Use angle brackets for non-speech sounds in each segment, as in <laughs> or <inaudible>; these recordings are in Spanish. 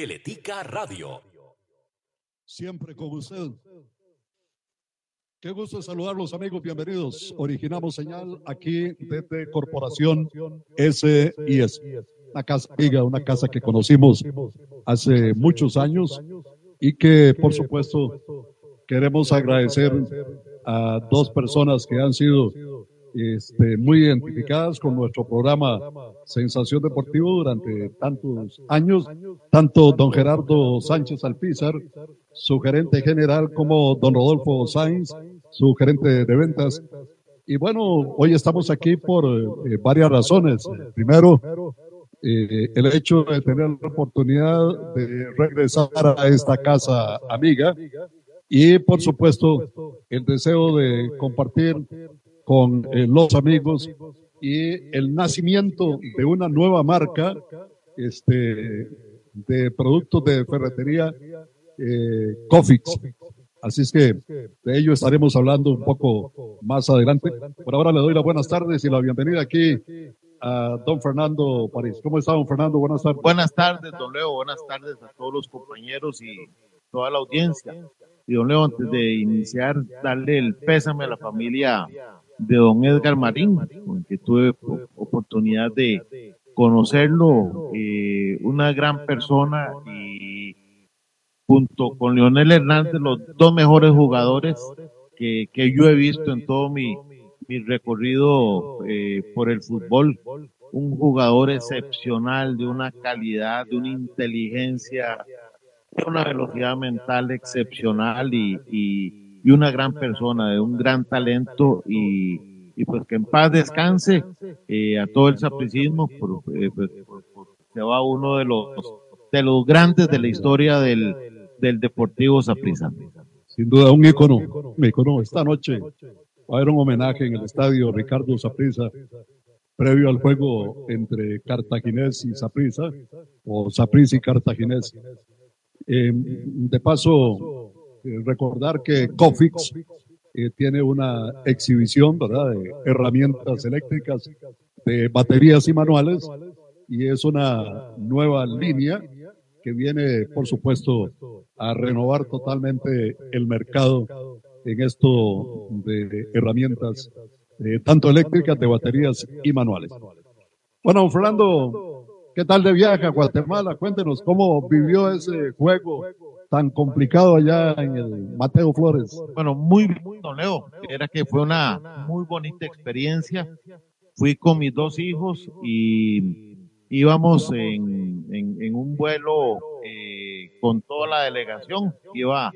Teletica Radio. Siempre con usted. Qué gusto saludarlos, amigos. Bienvenidos. Originamos señal aquí desde Corporación SIS. Una casa una casa que conocimos hace muchos años y que, por supuesto, queremos agradecer a dos personas que han sido este, muy identificadas con nuestro programa Sensación Deportivo durante tantos años, tanto don Gerardo Sánchez Alpizar, su gerente general, como don Rodolfo Sainz, su gerente de ventas. Y bueno, hoy estamos aquí por eh, varias razones. Primero, eh, el hecho de tener la oportunidad de regresar a esta casa amiga y por supuesto el deseo de compartir con eh, los amigos y el nacimiento de una nueva marca este, de productos de ferretería eh. Así es que de ello estaremos hablando un poco más adelante. Por ahora le doy las buenas tardes y la bienvenida aquí a don Fernando París. ¿Cómo está don Fernando? Buenas tardes. Buenas tardes, don Leo. Buenas tardes a todos los compañeros y toda la audiencia. Y don Leo, antes de iniciar, darle el pésame a la familia de don Edgar Marín, con que tuve oportunidad de conocerlo, eh, una gran persona y junto con Leonel Hernández, los dos mejores jugadores que, que yo he visto en todo mi, mi recorrido eh, por el fútbol. Un jugador excepcional, de una calidad, de una inteligencia, de una velocidad mental excepcional y, y y una gran persona, de un gran talento y, y pues que en paz descanse eh, a todo el sapricismo, por, eh, pues, se va uno de los de los grandes de la historia del, del Deportivo Saprissa. Sin duda, un ícono, un ícono. Esta noche va a haber un homenaje en el estadio Ricardo Saprissa, previo al juego entre Cartaginés y Saprissa, o Saprissa y Cartaginés. Eh, de paso, recordar que Cofix eh, tiene una exhibición, de herramientas eléctricas, de baterías y manuales, y es una nueva línea que viene, por supuesto, a renovar totalmente el mercado en esto de herramientas, eh, tanto eléctricas, de baterías y manuales. Bueno, Fernando, ¿qué tal de viaje a Guatemala? Cuéntenos cómo vivió ese juego tan complicado allá en el Mateo Flores? Bueno, muy bien, Leo. Era que fue una muy bonita experiencia. Fui con mis dos hijos y íbamos en, un vuelo eh, con toda la delegación. Iba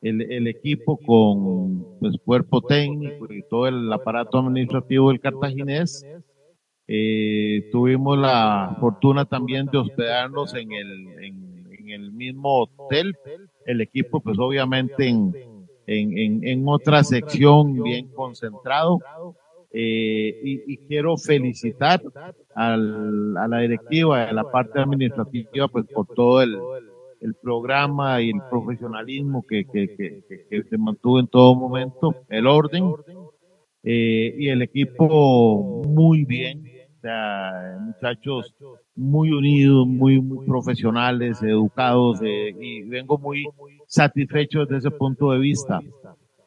el, el, equipo con pues, cuerpo técnico y todo el aparato administrativo del cartaginés. Eh, tuvimos la fortuna también de hospedarnos en el, en el mismo hotel, el equipo pues obviamente en, en, en, otra sección bien concentrado. Eh, y, quiero felicitar al, a la directiva, a la parte administrativa, pues por todo el, el programa y el profesionalismo que, que, que, se mantuvo en todo momento, el orden, eh, y el equipo muy bien, sea, muchachos muy unidos, muy, muy profesionales, educados, eh, y vengo muy satisfecho desde ese punto de vista.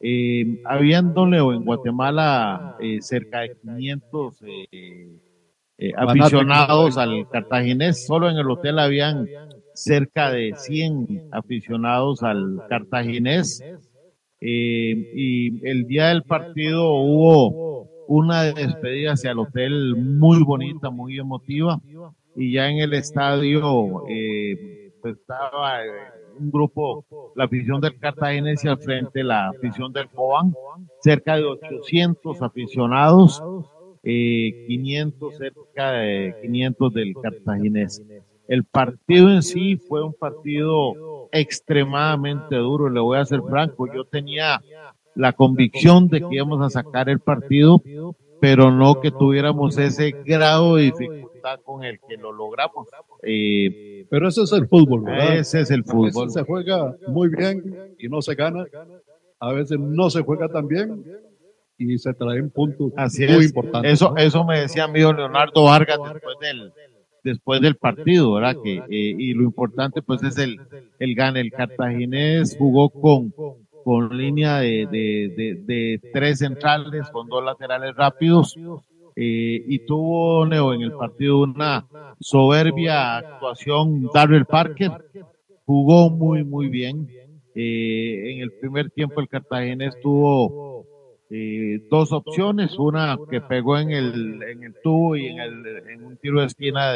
Eh, habiéndole en Guatemala eh, cerca de 500 eh, aficionados al cartaginés, solo en el hotel habían cerca de 100 aficionados al cartaginés. y el día del partido hubo una despedida hacia el hotel muy bonita, muy emotiva y ya en el estadio eh, pues, estaba eh, un grupo, la afición del Cartaginense al frente, la afición del Cobán, cerca de 800 aficionados, eh, 500, cerca de 500 del Cartaginés. El partido en sí fue un partido extremadamente duro, le voy a ser franco, yo tenía la convicción de que íbamos a sacar el partido, pero no que tuviéramos ese grado de dificultad con el que lo logramos. Eh, pero ese es el fútbol, ¿verdad? Ese es el fútbol. se juega muy bien y no se gana. A veces no se juega tan bien y se traen puntos Así muy es. importantes. Eso, eso me decía amigo Leonardo Vargas después del, después del partido, ¿verdad? Que, eh, y lo importante pues es el, el gane. El cartaginés jugó con, con línea de, de, de, tres centrales, con dos laterales rápidos, eh, y tuvo Neo en el partido una soberbia actuación Darrell Parker, jugó muy muy bien. Eh, en el primer tiempo el Cartaginés tuvo eh, dos opciones, una que pegó en el, en el tubo y en, el, en un tiro de esquina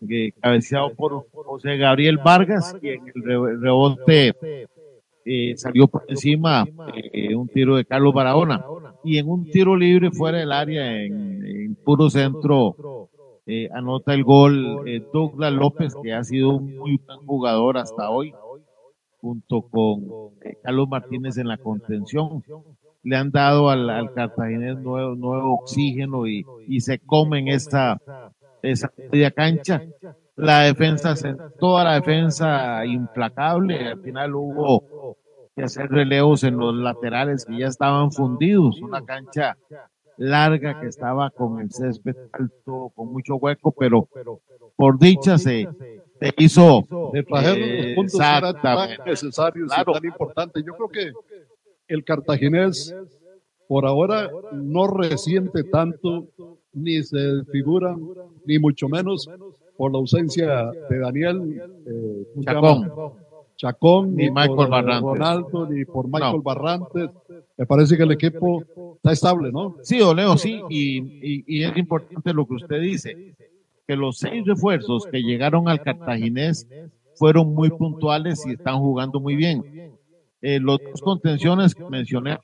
de cabeceado por José Gabriel Vargas y en el rebote eh, salió por encima eh, un tiro de Carlos Barahona. Y en un tiro libre fuera del área en, puro centro eh, anota el gol eh, Douglas López que ha sido un muy buen jugador hasta hoy junto con Carlos Martínez en la contención. Le han dado al, al Cartaginés nuevo, nuevo oxígeno y, y se comen esta esa media cancha la defensa, toda la defensa implacable, al final hubo que hacer relevos en los laterales que ya estaban fundidos, una cancha larga que estaba con el césped alto, con mucho hueco, pero por dicha se, se hizo trajeron eh, los puntos tan necesarios Claro. y tan importantes. Yo creo que el cartaginés por ahora no resiente tanto, ni se figura, ni mucho menos por la ausencia de Daniel eh, ¿cómo se llama? Chacón. Chacón, Ni ni, Michael por Barrantes. Ronaldo, ni por Michael No. Barrantes. Me parece que el equipo está estable, ¿no? Sí, Oleo, sí, y, y, y es importante lo que usted dice, que los seis refuerzos que llegaron al Cartaginés fueron muy puntuales y están jugando muy bien. Eh, los dos contenciones que mencioné,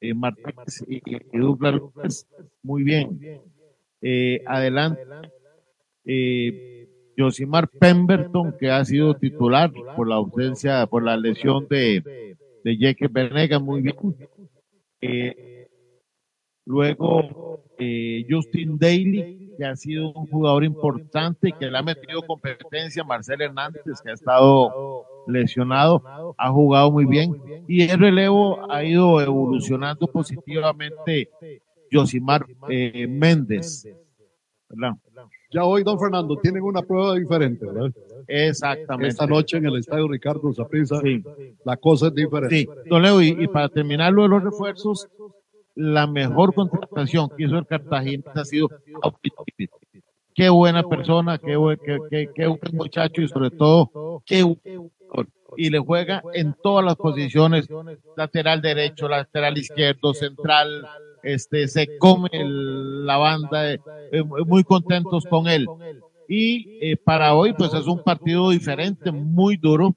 eh, Martínez y, y Douglas López, muy bien. Eh, adelante, eh, Josimar Pemberton, que ha sido titular por la ausencia, por la lesión de, de Jake muy bien. Eh, luego, eh, Justin Daly, que ha sido un jugador importante que le ha metido competencia. Marcel Hernández, que ha estado lesionado, ha jugado muy bien. Y el relevo ha ido evolucionando positivamente. Josimar eh, Méndez. ¿verdad? Ya hoy, don Fernando, tienen una prueba diferente, ¿verdad? Exactamente. Esta noche en el estadio Ricardo Zaprisa, Sí. la cosa es diferente. Sí, don Leo, y, y para terminar lo de los refuerzos, la mejor contratación que hizo el Cartagena ha sido. Qué buena persona, qué, buen- qué, qué, qué buen muchacho y sobre todo, qué y le juega en todas las posiciones, lateral derecho, lateral izquierdo, central, este, se come el- la banda, eh, eh, muy contentos con él. Y eh, para hoy, pues es un partido diferente, muy duro.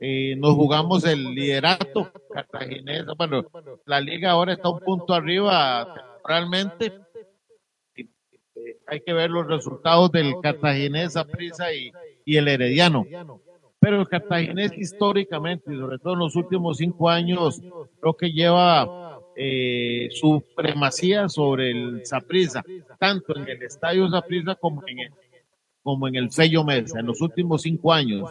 Eh, nos jugamos el liderato cartaginés. Bueno, la liga ahora está un punto arriba temporalmente. Hay que ver los resultados del cartaginés, prisa y, y el herediano. Pero el cartaginés históricamente, y sobre todo en los últimos cinco años, creo que lleva eh, supremacía sobre el Saprissa, tanto en el estadio Saprissa como en el, como en el Fello Mesa, en los últimos cinco años.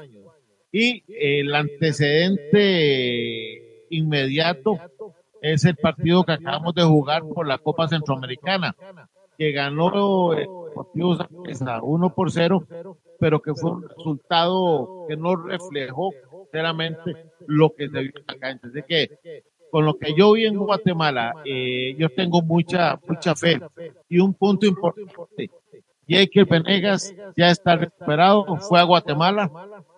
Y el antecedente inmediato es el partido que acabamos de jugar por la Copa Centroamericana, que ganó el Deportivo Saprissa 1 por 0, pero que fue un resultado que no reflejó claramente lo que se vio en la cancha. Con lo que yo vi en Guatemala, eh, yo tengo mucha, mucha fe. Y un punto importante, Jake Venegas ya está recuperado, fue a Guatemala,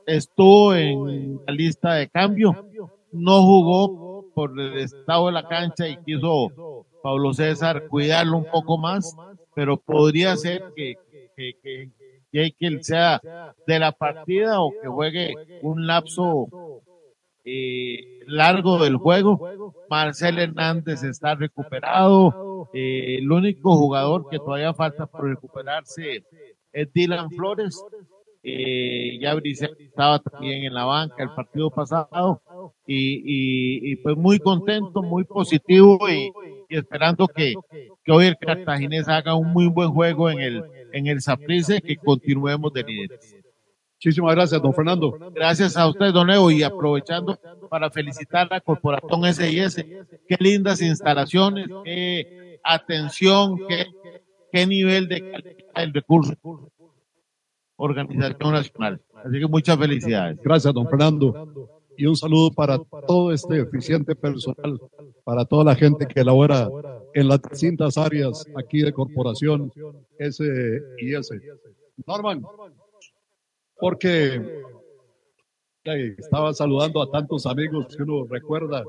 estuvo en la lista de cambio, no jugó por el estado de la cancha y quiso Pablo César cuidarlo un poco más, pero podría ser que, que, que Jake sea de la partida o que juegue un lapso eh, largo del juego. Marcel Hernández está recuperado. Eh, el único jugador que todavía falta por recuperarse es Dylan Flores. Eh, ya Brice estaba también en la banca el partido pasado y, y, pues muy contento, muy positivo y, esperando que, hoy el Cartaginés haga un muy buen juego en el en el y que continuemos de líderes. Muchísimas gracias, don Fernando. Gracias a usted, Don Leo, y aprovechando para felicitar a la Corporación SIS. Qué lindas instalaciones, qué atención, qué, qué nivel de calidad del recurso. organización nacional. Así que muchas felicidades. Gracias, don Fernando. Y un saludo para todo este eficiente personal, para toda la gente que labora en las distintas áreas aquí de Corporación S y S. Norman, porque estaba saludando a tantos amigos que uno recuerda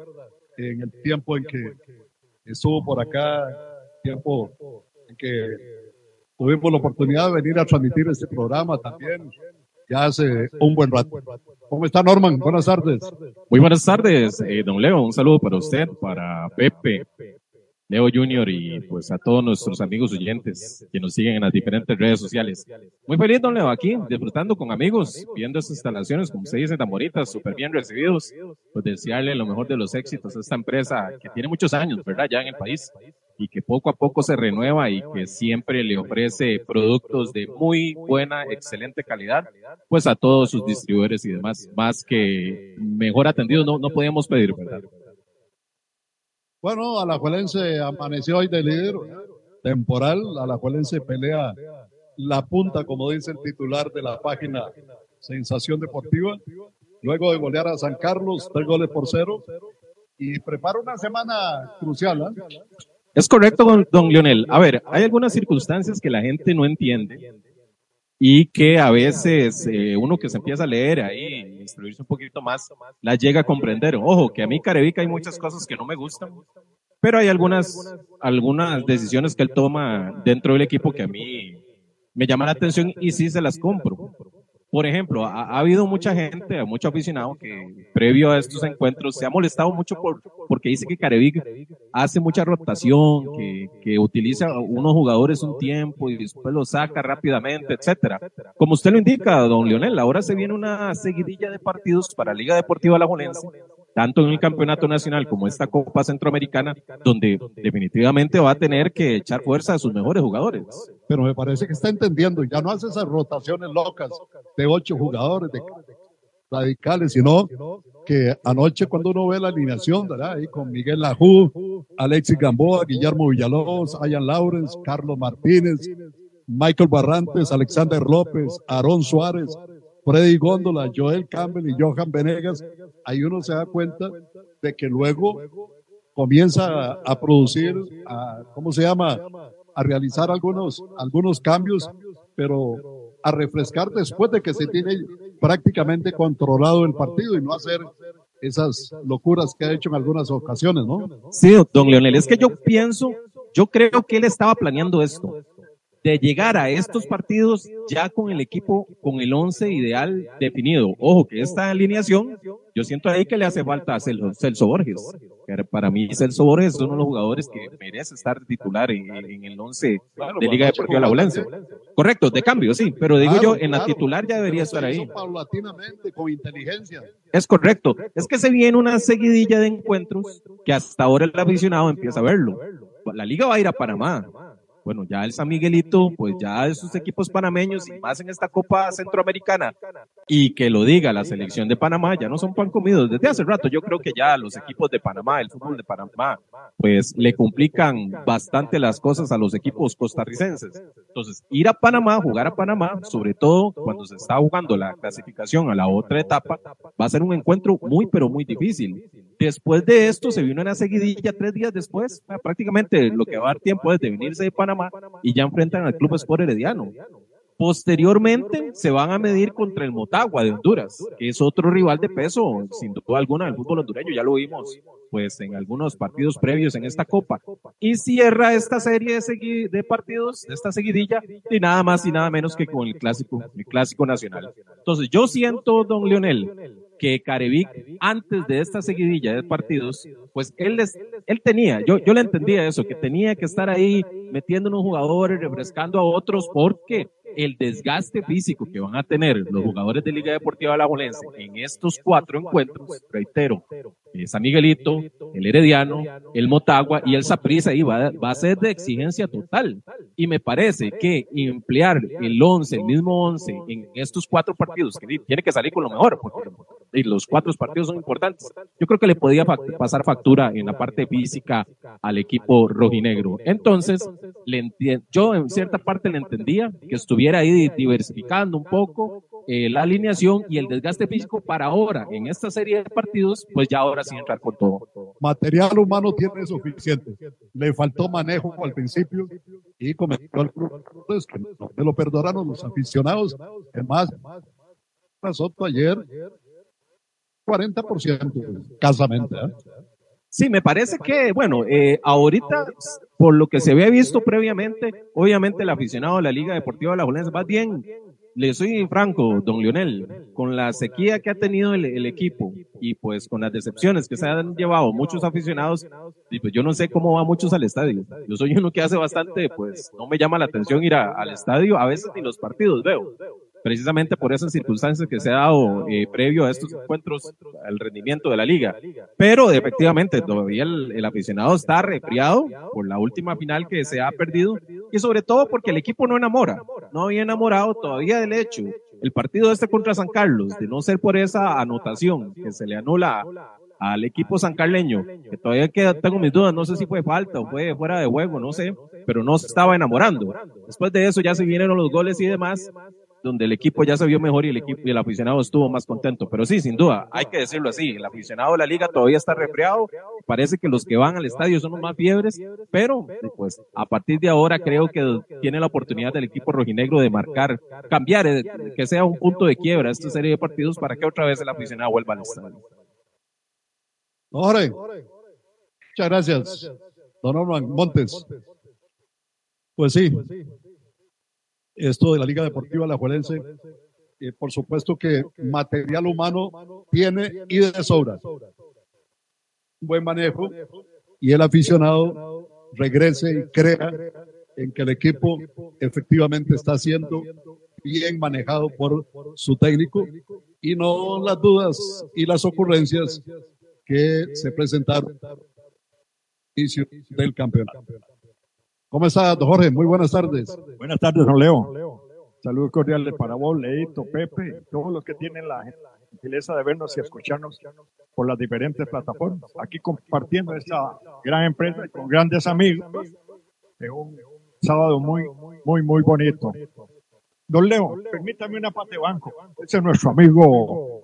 en el tiempo en que estuvo por acá, tiempo en que tuvimos la oportunidad de venir a transmitir este programa también ya hace un buen rato. ¿Cómo está Norman? Buenas tardes. Muy buenas tardes, eh, don Leo. Un saludo para usted, para Pepe, Leo Junior y pues a todos nuestros amigos oyentes que nos siguen en las diferentes redes sociales. Muy feliz, don Leo, aquí disfrutando con amigos, viendo estas instalaciones, como se dice, tan bonitas, súper bien recibidos. Pues desearle lo mejor de los éxitos a esta empresa que tiene muchos años, ¿verdad? Ya en el país y que poco a poco se renueva y que siempre le ofrece productos de muy buena, excelente calidad, pues a todos sus distribuidores y demás, más que mejor atendido no, no podíamos pedir, ¿verdad? Bueno, Alajuelense amaneció hoy de líder temporal, Alajuelense pelea la punta, como dice el titular de la página Sensación Deportiva, luego de golear a San Carlos, tres goles por cero, y prepara una semana crucial. ¿eh? Es correcto, don, don Lionel. A ver, hay algunas circunstancias que la gente no entiende y que a veces eh, uno que se empieza a leer ahí, instruirse un poquito más, la llega a comprender. Ojo, que a mí Carevica hay muchas cosas que no me gustan, pero hay algunas, algunas decisiones que él toma dentro del equipo que a mí me llaman la atención y sí se las compro. Por ejemplo, ha, habido mucha gente, mucho aficionado que previo a estos encuentros se ha molestado mucho por, porque dice que Carevic hace mucha rotación, que, utiliza unos jugadores un tiempo y después los saca rápidamente, etcétera. Como usted lo indica, don Leonel, ahora se viene una seguidilla de partidos para Liga Deportiva Alajuelense tanto en el campeonato nacional como esta Copa Centroamericana, donde definitivamente va a tener que echar fuerza a sus mejores jugadores. Pero me parece que está entendiendo, ya no hace esas rotaciones locas de ocho jugadores de radicales, sino que anoche cuando uno ve la alineación, ¿verdad? Ahí con Miguel Lajú, Alexis Gamboa, Guillermo Villalobos, Ayan Lawrence, Carlos Martínez, Michael Barrantes, Alexander López, Aarón Suárez, Freddy Góndola, Joel Campbell y Johan Venegas, ahí uno se da cuenta de que luego comienza a, producir, a, ¿cómo se llama? A realizar algunos, algunos cambios, pero a refrescar después de que se tiene prácticamente controlado el partido y no hacer esas locuras que ha hecho en algunas ocasiones, ¿no? Sí, don Leonel, es que yo pienso, yo creo que él estaba planeando esto de llegar a estos partidos ya con el equipo, con el once ideal definido. Ojo, que esta alineación, yo siento ahí que le hace falta a Celso, Borges. Para mí, Celso Borges es uno de los jugadores que merece estar titular en, el once de Liga Deportiva La Volencia. Correcto, de cambio, sí, pero digo yo, en la titular ya debería estar ahí. con inteligencia. Es correcto. Es que se viene una seguidilla de encuentros que hasta ahora el aficionado empieza a verlo. La liga va a ir a Panamá bueno, ya el San Miguelito, pues ya de sus equipos panameños y más en esta Copa Centroamericana, y que lo diga la selección de Panamá, ya no son pan comidos desde hace rato. Yo creo que ya los equipos de Panamá, el fútbol de Panamá, pues le complican bastante las cosas a los equipos costarricenses. Entonces, ir a Panamá, jugar a Panamá, sobre todo cuando se está jugando la clasificación a la otra etapa, va a ser un encuentro muy, pero muy difícil. Después de esto, se vino una seguidilla tres días después, prácticamente lo que va a dar tiempo es de venirse de Panamá y ya enfrentan al Club Sport Herediano. Posteriormente se van a medir contra el Motagua de Honduras, que es otro rival de peso, sin duda alguna, del fútbol hondureño. Ya lo vimos pues en algunos partidos previos en esta copa. Y cierra esta serie de, de partidos, de esta seguidilla, y nada más y nada menos que con el clásico, el clásico nacional. Entonces yo siento, don Leonel, que Carevic, antes de esta seguidilla de partidos, pues él, les, él tenía, yo, yo le entendía eso, que tenía que estar ahí metiendo unos jugadores, refrescando a otros, porque el desgaste físico que van a tener los jugadores de Liga Deportiva Alajuelense en estos cuatro encuentros, reitero, San Miguelito, el Herediano, el Motagua y el Saprissa y va, va, a ser de exigencia total. Y me parece que emplear el 11, el mismo 11 en estos cuatro partidos, que tiene que salir con lo mejor, porque los cuatro partidos son importantes. Yo creo que le podía pasar factura en la parte física al equipo rojinegro. Entonces, le yo en cierta parte le entendía que estuviera ahí diversificando un poco eh, la alineación y el desgaste físico para ahora, en esta serie de partidos, pues ya ahora sí entrar con todo. Material humano tiene suficiente. Le faltó manejo al principio y cometió club pues, que no me lo perdonaron los aficionados. Es más, Soto ayer 40% casamente. ¿eh? Sí, me parece que, bueno, eh, ahorita, por lo que se había visto previamente, obviamente el aficionado de la Liga Deportiva de la Jolense va bien. Le soy franco, don Lionel, con la sequía que ha tenido el, equipo y pues con las decepciones que se han llevado muchos aficionados, y pues yo no sé cómo va muchos al estadio. Yo soy uno que hace bastante, pues no me llama la atención ir al estadio, a veces ni los partidos veo precisamente por esas circunstancias que se ha dado eh, previo a estos encuentros, al rendimiento de la liga. Pero efectivamente, todavía el, aficionado está resfriado por la última final que se ha perdido y sobre todo porque el equipo no enamora, no había enamorado todavía del hecho. El partido este contra San Carlos, de no ser por esa anotación que se le anula al equipo sancarleño, que todavía queda, tengo mis dudas, no sé si fue falta o fue fuera de juego, no sé, pero no se estaba enamorando. Después de eso ya se vinieron los goles y demás, donde el equipo ya se vio mejor y el equipo y el aficionado estuvo más contento. Pero sí, sin duda, hay que decirlo así, el aficionado de la liga todavía está resfriado, parece que los que van al estadio son los más fiebres, pero pues a partir de ahora creo que tiene la oportunidad del equipo rojinegro de marcar, cambiar, eh, que sea un punto de quiebra esta serie de partidos para que otra vez el aficionado vuelva al estadio. Jorge, muchas gracias. Don Norman Montes. Pues sí, esto de la Liga Deportiva La Juelense, eh, por supuesto que material humano tiene y de sobra. Un buen manejo y el aficionado regrese y crea en que el equipo efectivamente está siendo bien manejado por su técnico y no las dudas y las ocurrencias que se presentaron inicio del campeonato. ¿Cómo está, don Jorge? Muy buenas tardes. Buenas tardes, don Leo. Saludos cordiales para vos, Leito, Pepe, todos los que tienen la gentileza de vernos y escucharnos por las diferentes plataformas. Aquí compartiendo esta gran empresa con grandes amigos. Es un sábado muy, muy, muy bonito. Don Leo, permítame una parte de banco. Ese es nuestro amigo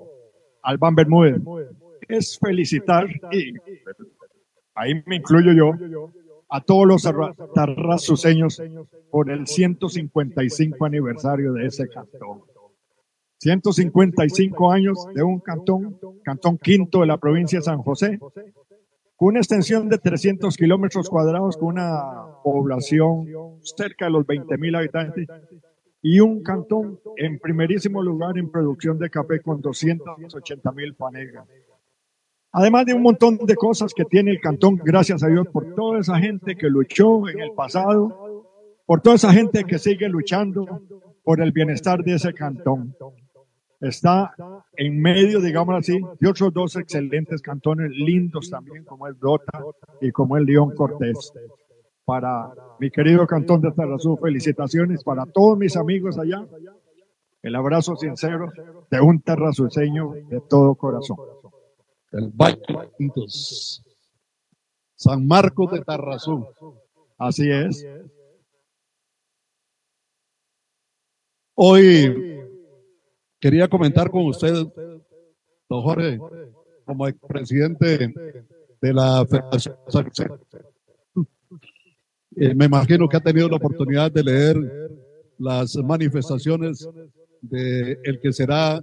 Alban Bermúdez. Es felicitar, y ahí me incluyo yo, a todos los tarrasuseños por el 155 aniversario de ese cantón. 155 años de un cantón, cantón quinto de la provincia de San José, con una extensión de 300 kilómetros cuadrados, con una población cerca de los 20 mil habitantes, y un cantón en primerísimo lugar en producción de café con 280 mil panegas. Además de un montón de cosas que tiene el cantón, gracias a Dios por toda esa gente que luchó en el pasado, por toda esa gente que sigue luchando por el bienestar de ese cantón. Está en medio, digamos así, de otros dos excelentes cantones lindos también, como el Dota y como el León Cortés. Para mi querido cantón de Tarazú, felicitaciones para todos mis amigos allá. El abrazo sincero de un terrazuceño de todo corazón el Valle San Marcos de Tarrazú. Así es. Hoy quería comentar con usted, don Jorge, como presidente de la Federación eh, me imagino que ha tenido la oportunidad de leer las manifestaciones de el que será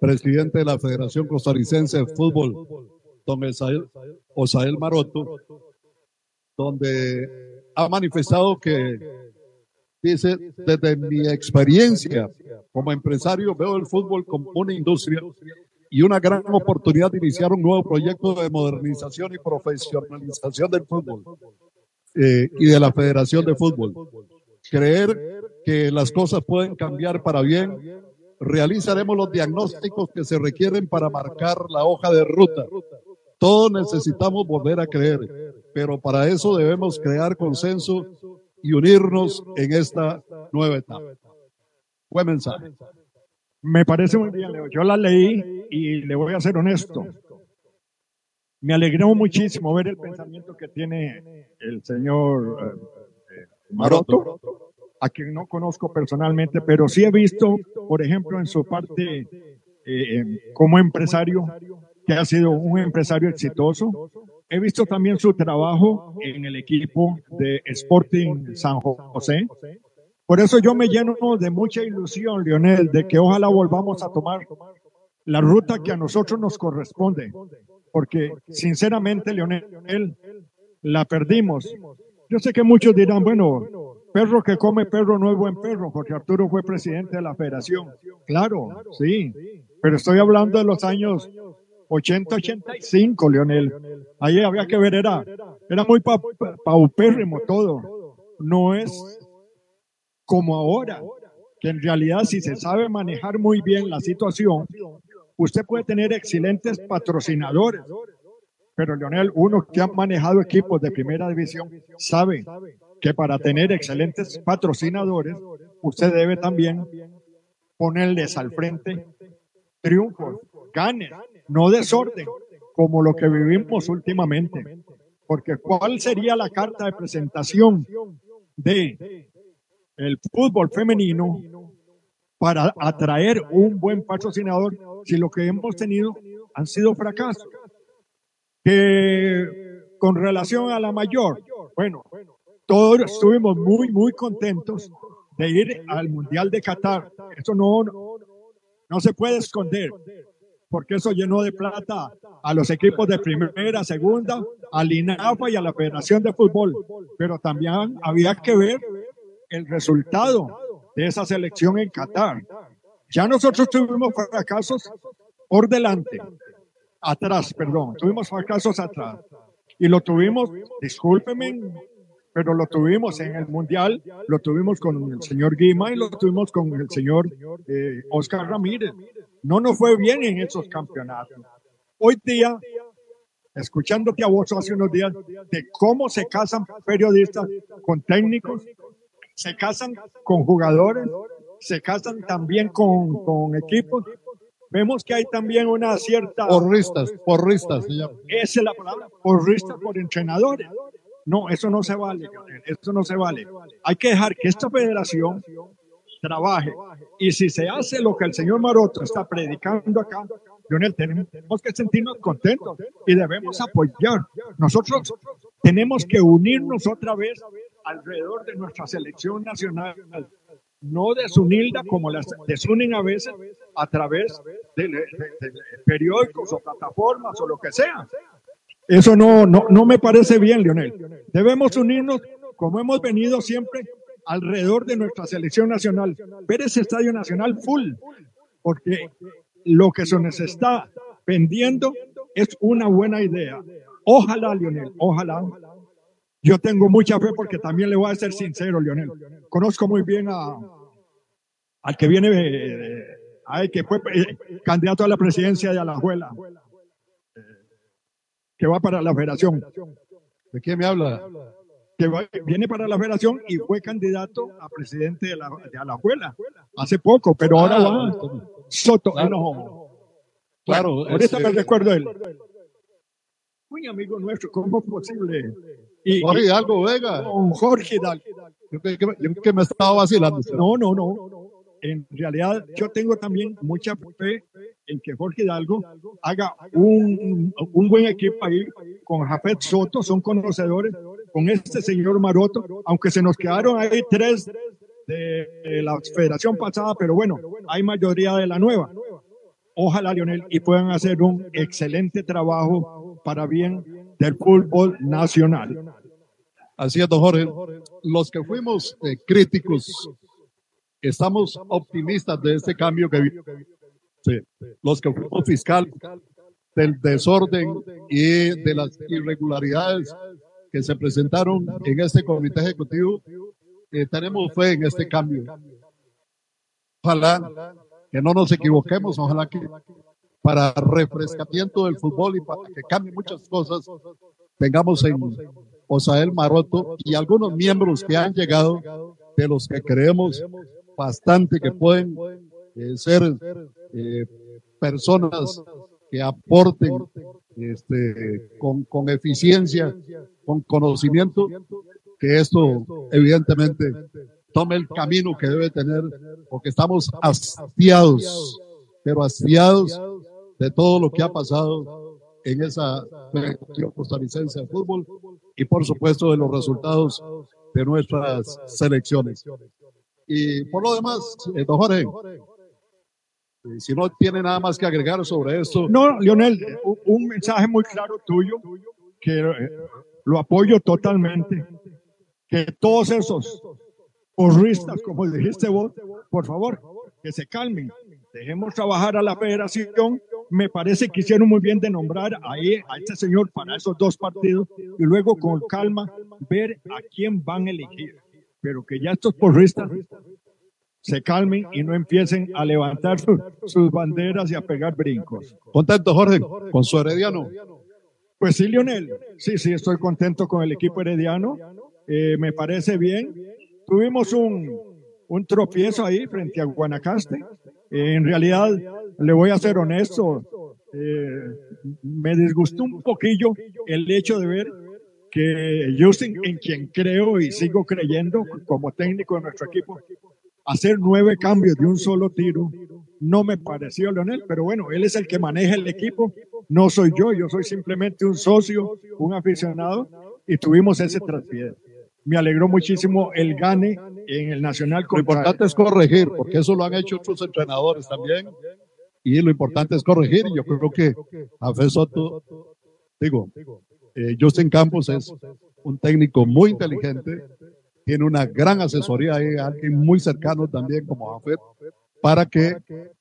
presidente de la Federación Costarricense de Fútbol, don Osael Maroto, donde ha manifestado que dice, desde mi experiencia como empresario veo el fútbol como una industria y una gran oportunidad de iniciar un nuevo proyecto de modernización y profesionalización del fútbol eh, y de la Federación de Fútbol. Creer que las cosas pueden cambiar para bien realizaremos los diagnósticos que se requieren para marcar la hoja de ruta Todos necesitamos volver a creer, pero para eso debemos crear consenso y unirnos en esta nueva etapa. Buen mensaje. Me parece muy bien, Leo. Yo la leí y le voy a ser honesto. Me alegró muchísimo ver el pensamiento que tiene el señor eh, Maroto, a quien no conozco personalmente, pero sí he visto, por ejemplo, en su parte eh, como empresario, que ha sido un empresario exitoso. He visto también su trabajo en el equipo de Sporting San José. Por eso yo me lleno de mucha ilusión, Lionel, de que ojalá volvamos a tomar la ruta que a nosotros nos corresponde. Porque sinceramente, Lionel, la perdimos. Yo sé que muchos dirán, bueno, perro que come perro no es buen perro, porque Arturo fue presidente de la federación. Claro, sí. Pero estoy hablando de los años 80-85, Leonel. Ahí había que ver, era, era muy paupérrimo todo. No es como ahora, que en realidad si se sabe manejar muy bien la situación, usted puede tener excelentes patrocinadores. Pero Leonel, uno que ha manejado equipos de primera división, sabe que para tener excelentes patrocinadores, usted debe también ponerles al frente triunfos, ganes, no desorden, como lo que vivimos últimamente. Porque ¿cuál sería la carta de presentación de el fútbol femenino para atraer un buen patrocinador si lo que hemos tenido han sido fracasos? Que con relación a la mayor, bueno, todos estuvimos muy, muy contentos de ir al Mundial de Qatar. Eso no, no se puede esconder porque eso llenó de plata a los equipos de primera, segunda, al INAFA y a la Federación de Fútbol. Pero también había que ver el resultado de esa selección en Qatar. Ya nosotros tuvimos fracasos por delante, atrás, perdón, tuvimos fracasos atrás. Y lo tuvimos, discúlpeme, pero lo tuvimos en el Mundial, lo tuvimos con el señor Guima y lo tuvimos con el señor eh, Oscar Ramírez. No nos fue bien en esos campeonatos. Hoy día, escuchándote a vos hace unos días, de cómo se casan periodistas con técnicos, se casan con jugadores, se casan también con, con equipos, vemos que hay también una cierta... Porristas, porristas. Esa es la palabra, porristas por entrenadores. No, eso no se vale, eso no se vale. Hay que dejar que esta federación trabaje. Y si se hace lo que el señor Maroto está predicando acá, Lionel, tenemos que sentirnos contentos y debemos apoyar. Nosotros tenemos que unirnos otra vez alrededor de nuestra selección nacional, no desunirla como las desunen a veces a través de periódicos o plataformas o lo que sea. Eso no, no, no me parece bien, Lionel. Debemos unirnos como hemos venido siempre alrededor de nuestra selección nacional. Ver ese estadio nacional full, porque lo que se nos está vendiendo es una buena idea. Ojalá, Lionel, ojalá. Yo tengo mucha fe porque también le voy a ser sincero, Lionel. Conozco muy bien a, al que viene, eh, ay, que fue eh, candidato a la presidencia de Alajuela que va para la federación. ¿De quién me habla? Que viene para la federación y fue candidato a presidente de la, de Alajuela hace poco, pero ahora va Soto. Claro, claro ahorita me recuerdo él. Muy amigo nuestro, ¿cómo es posible? Y, Jorge Hidalgo Vega. Con Jorge Hidalgo. Yo que, que me estaba vacilando. No, no, no en realidad yo tengo también mucha fe en que Jorge Hidalgo haga un, un buen equipo ahí con Jafet Soto, son conocedores, con este señor Maroto, aunque se nos quedaron ahí tres de la federación pasada, pero bueno, hay mayoría de la nueva. Ojalá, Lionel, y puedan hacer un excelente trabajo para bien del fútbol nacional. Así es, don Jorge. Los que fuimos eh, críticos estamos optimistas de este cambio que sí. los que fuimos fiscal del desorden y de las irregularidades que se presentaron en este comité ejecutivo, eh, tenemos fe en este cambio. Ojalá que no nos equivoquemos, ojalá que para refrescamiento del fútbol y para que cambien muchas cosas, tengamos en Osael Maroto y algunos miembros que han llegado, de los que creemos bastante que pueden eh, ser eh, personas que aporten este, con, con eficiencia, con conocimiento, que esto evidentemente tome el camino que debe tener, porque estamos hastiados, pero hastiados de todo lo que ha pasado en esa costarricense de fútbol y por supuesto de los resultados de nuestras selecciones. Y por lo demás, eh, don Jorge, eh, si no tiene nada más que agregar sobre esto. No, Lionel, un, mensaje muy claro tuyo, que eh, lo apoyo totalmente, que todos esos porristas, como dijiste vos, por favor, que se calmen, dejemos trabajar a la federación. Me parece que hicieron muy bien de nombrar ahí a este señor para esos dos partidos y luego con calma ver a quién van a elegir. Pero que ya estos porristas se calmen y no empiecen a levantar su- sus banderas y a pegar brincos. Contento, Jorge, con su herediano. Pues sí, Lionel. Sí, sí, estoy contento con el equipo herediano. Eh, me parece bien. Tuvimos un, un tropiezo ahí frente a Guanacaste. Eh, en realidad, le voy a ser honesto, eh, me disgustó un poquillo el hecho de ver que Justin, en quien creo y sigo creyendo como técnico de nuestro equipo, hacer nueve cambios de un solo tiro, no me pareció, Leonel, pero bueno, él es el que maneja el equipo, no soy yo, yo soy simplemente un socio, un aficionado, y tuvimos ese traspié. Me alegró muchísimo el gane en el Nacional Lo importante es corregir, porque eso lo han hecho otros entrenadores también. Y lo importante es corregir. Y yo creo que Jafé Soto, digo, eh, Justin Campos es un técnico muy inteligente, tiene una gran asesoría ahí, alguien muy cercano también como Jafet, para que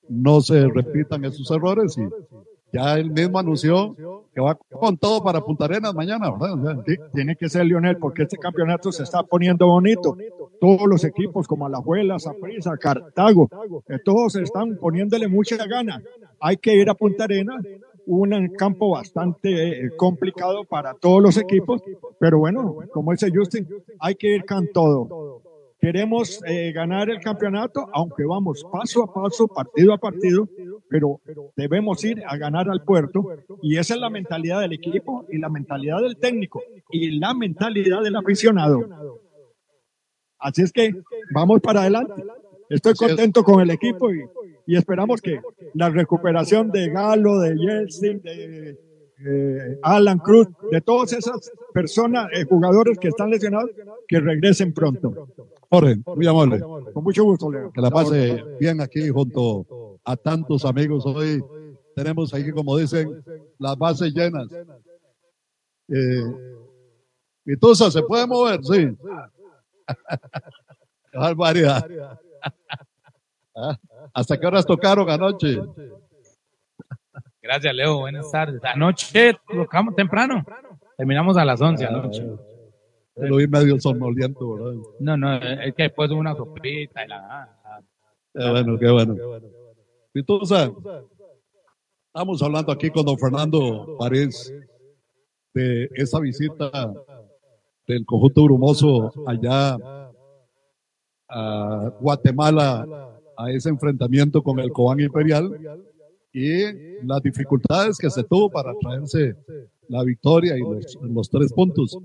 no se repitan esos errores. Y ya él mismo anunció que va con todo para Punta Arenas mañana, ¿verdad? Sí, tiene que ser Lionel, porque este campeonato se está poniendo bonito. Todos los equipos como Alajuela, Saprissa, Cartago, eh, todos están poniéndole mucha gana. Hay que ir a Punta Arena, un campo bastante eh, complicado para todos los equipos, pero bueno, como dice Justin, hay que ir con todo. Queremos eh, ganar el campeonato, aunque vamos paso a paso, partido a partido, pero debemos ir a ganar al puerto y esa es la mentalidad del equipo y la mentalidad del técnico y la mentalidad del aficionado. Así es que vamos para adelante. Estoy contento con el equipo y, y esperamos que la recuperación de Galo, de Yeltsin, de eh, Alan Cruz, de todas esas personas, eh, jugadores que están lesionados, que regresen pronto. Jorge, muy amable. Con mucho gusto, Leo. Que la pase bien aquí junto a tantos amigos. Hoy tenemos aquí, como dicen, las bases llenas. Eh, Vitusa, ¿se puede mover? Sí. <laughs> Barbaridad. Ah, ¿Hasta qué horas tocaron anoche? Gracias, Leo. Buenas tardes. Anoche tocamos temprano. Terminamos a las 11 anoche. Lo vi medio somnoliento, ¿verdad? No, no, es que después hubo una sopita y la... Qué bueno, qué bueno. Vitusa, estamos hablando aquí con don Fernando Parés de esa visita del conjunto brumoso allá a Guatemala a ese enfrentamiento con el Cobán Imperial y las dificultades que se tuvo para traerse la victoria y los, tres puntos.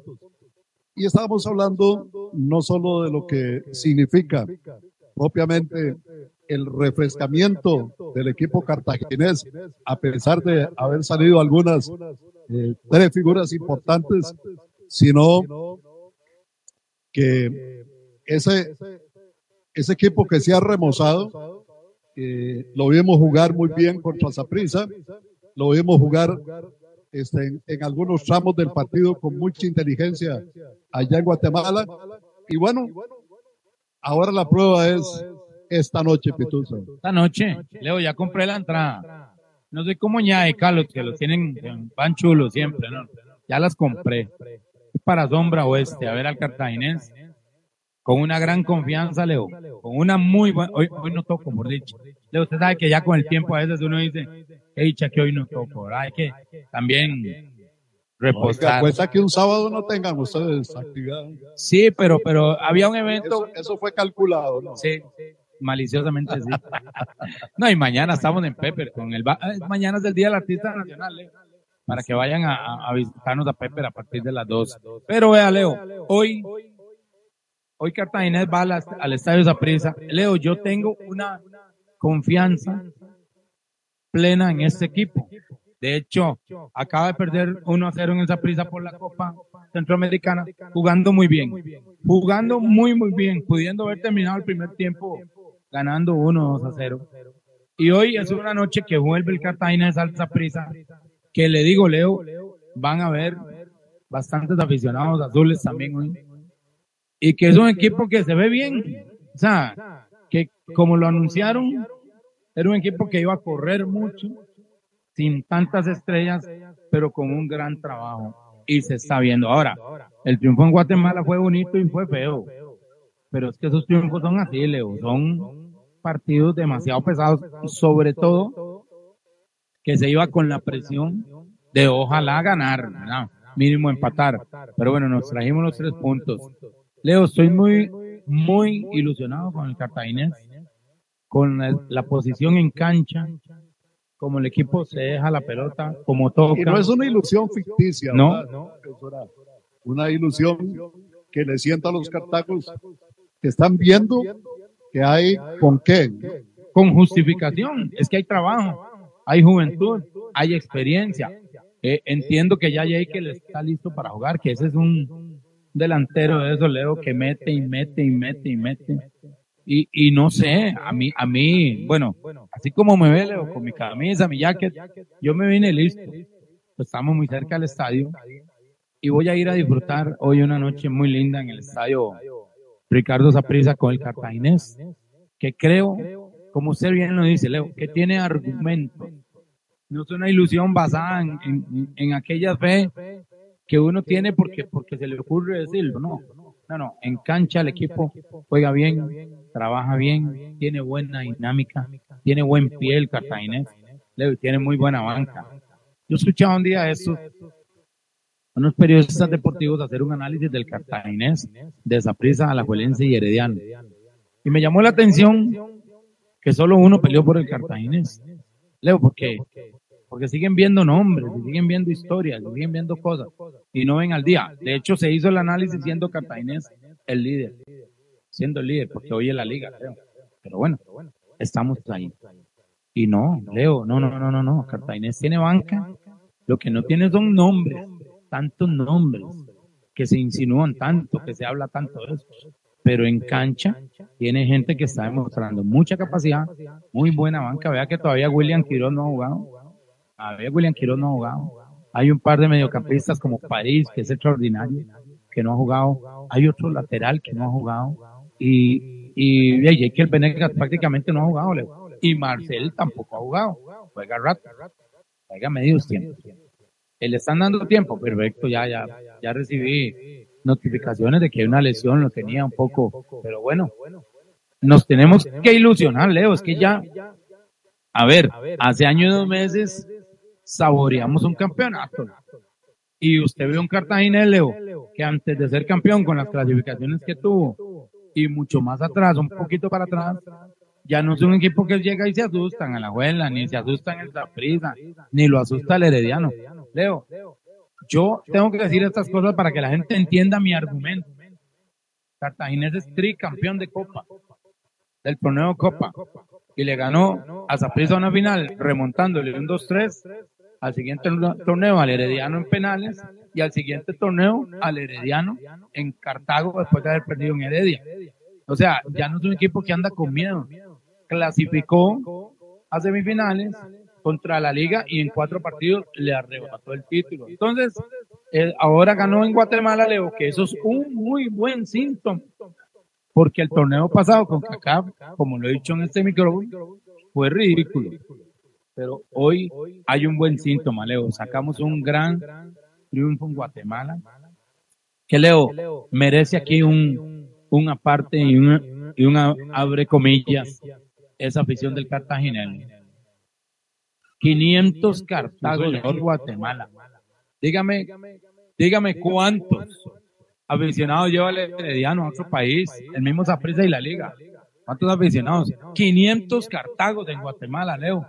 Y estábamos hablando no solo de lo que significa propiamente el refrescamiento del equipo cartaginés, a pesar de haber salido algunas eh, tres figuras importantes, sino que ese, ese equipo que se ha remozado, eh, lo vimos jugar muy bien contra Saprissa, lo vimos jugar este, en, algunos tramos del partido con mucha inteligencia allá en Guatemala. Y bueno, ahora la prueba es esta noche, Pituza. Esta noche, Leo, ya compré la entrada. No sé cómo ñae, Carlos, que lo tienen en pan chulo siempre, ¿no? Ya las compré. Para Sombra Oeste, a ver al cartaginés. Con una gran confianza, Leo. Con una muy buena... Hoy, hoy no toco, por dicho. Leo, usted sabe que ya con el tiempo a veces uno dice, Qué dicha que hoy no tocó, ¿verdad? Hay que también Oiga, reposar. cuesta que un sábado no tengan ustedes actividad. Sí, pero, pero había un evento, Eso, eso fue calculado, ¿no? sí, maliciosamente sí. <laughs> No, y mañana estamos en Pepper con el, eh, mañana es el Día del Artista Nacional, Leo, para que vayan a visitarnos a Pepper a partir de las 2. Pero vea, Leo, hoy, hoy Cartaginés va a la- al Estadio Zaprisa. Leo, yo tengo una confianza plena en este equipo. De hecho, acaba de perder 1 a 0 en el Zaprisa por la Copa Centroamericana, jugando muy bien. Jugando muy, muy bien, pudiendo haber terminado el primer tiempo ganando 1 2 a 0. Y hoy es una noche que vuelve el Cartagena de Zaprisa, que le digo, Leo, van a ver bastantes aficionados azules también hoy. Y que es un equipo que se ve bien. O sea, que como lo anunciaron, era un equipo que iba a correr mucho, sin tantas estrellas, pero con un gran trabajo. Y se está viendo. Ahora, el triunfo en Guatemala fue bonito y fue feo. Pero es que esos triunfos son así, Leo. Son partidos demasiado pesados, sobre todo que se iba con la presión de ojalá ganar, ¿verdad? mínimo empatar. Pero bueno, nos trajimos los tres puntos. Leo, estoy muy, muy ilusionado con el cartaginés, con la, la posición en cancha, como el equipo se deja la pelota, como toca. Y no es una ilusión ficticia, No. ¿verdad? Es una, ilusión que le sienta a los cartagos que están viendo que hay con qué. con justificación. Es que hay trabajo, hay juventud, hay experiencia. Eh, entiendo que ya Jekyll está listo para jugar, que ese es un delantero de eso, Leo, que mete y mete y mete y mete. Y, y no sé, a mí, a mí, bueno, así como me ve Leo, con mi camisa, mi jacket, yo me vine listo. Pues estamos muy cerca del estadio y voy a ir a disfrutar hoy una noche muy linda en el estadio Ricardo Zaprisa con el cartaginés, que creo, como usted bien lo dice, Leo, que tiene argumento. No es una ilusión basada en, en- en aquella fe que uno tiene porque, porque se le ocurre decirlo, no. No, no, en cancha el equipo juega bien, trabaja bien, tiene buena dinámica, tiene buen pie el cartaginés, tiene muy buena banca. Yo escuchaba un día estos, unos periodistas deportivos hacer un análisis del cartaginés, de Saprissa, Alajuelense y Herediano. Y me llamó la atención que solo uno peleó por el cartaginés. Leo, ¿por qué? Porque siguen viendo nombres, siguen viendo historias, siguen viendo cosas y no ven al día. De hecho, se hizo el análisis siendo cartaginés el líder, siendo el líder, porque hoy es la liga, creo. Pero bueno, estamos ahí. Y no, Leo, no, no, no, no, no. Cartaginés tiene banca. Lo que no tiene son nombres, tantos nombres que se insinúan tanto, que se habla tanto de eso. Pero en cancha tiene gente que está demostrando mucha capacidad, muy buena banca. Vea que todavía William Quiroz no ha jugado. Todavía William Quiroz no ha jugado. Hay un par de mediocampistas como París, que es extraordinario, que no ha jugado. Hay otro lateral que no ha jugado. Y, y, y Jekyll Venegas prácticamente no ha jugado. Y Marcel tampoco ha jugado. Juega rato. Juega medios tiempos. Le están dando tiempo. Perfecto, ya, ya, ya recibí notificaciones de que hay una lesión, lo tenía un poco. Pero bueno, nos tenemos que ilusionar, Leo. Es que ya, a ver, hace años y dos meses saboreamos un campeonato. Y usted ve un Cartagena Leo que antes de ser campeón con las clasificaciones que tuvo y mucho más atrás, un poquito para atrás, ya no es un equipo que llega y se asustan a la abuela, ni se asustan en la prisa, ni lo asusta el herediano. Leo, yo tengo que decir estas cosas para que la gente entienda mi argumento. Cartaginés es tricampeón de Copa, del torneo Copa, y le ganó a Zaprisa una final, remontándole un 2-3 al siguiente torneo al Herediano en penales y al siguiente torneo al Herediano en Cartago después de haber perdido en Heredia. O sea, ya no es un equipo que anda con miedo. Clasificó a semifinales contra la liga y en cuatro partidos le arrebató el título. Entonces, eh, ahora ganó en Guatemala, Leo, que eso es un muy buen síntoma. Porque el torneo pasado con CACAF, como lo he dicho en este micrófono, fue ridículo. Pero hoy hay un buen síntoma, Leo. Sacamos un gran triunfo en Guatemala. Que Leo merece aquí un, un aparte y una, y una abre comillas esa afición del Cartagena. 500 Cartagos de Guatemala. Dígame, dígame cuántos aficionados lleva el Herediano a otro país, el mismo Zaprisa y la Liga. ¿Cuántos aficionados? 500 Cartagos en Guatemala, Leo.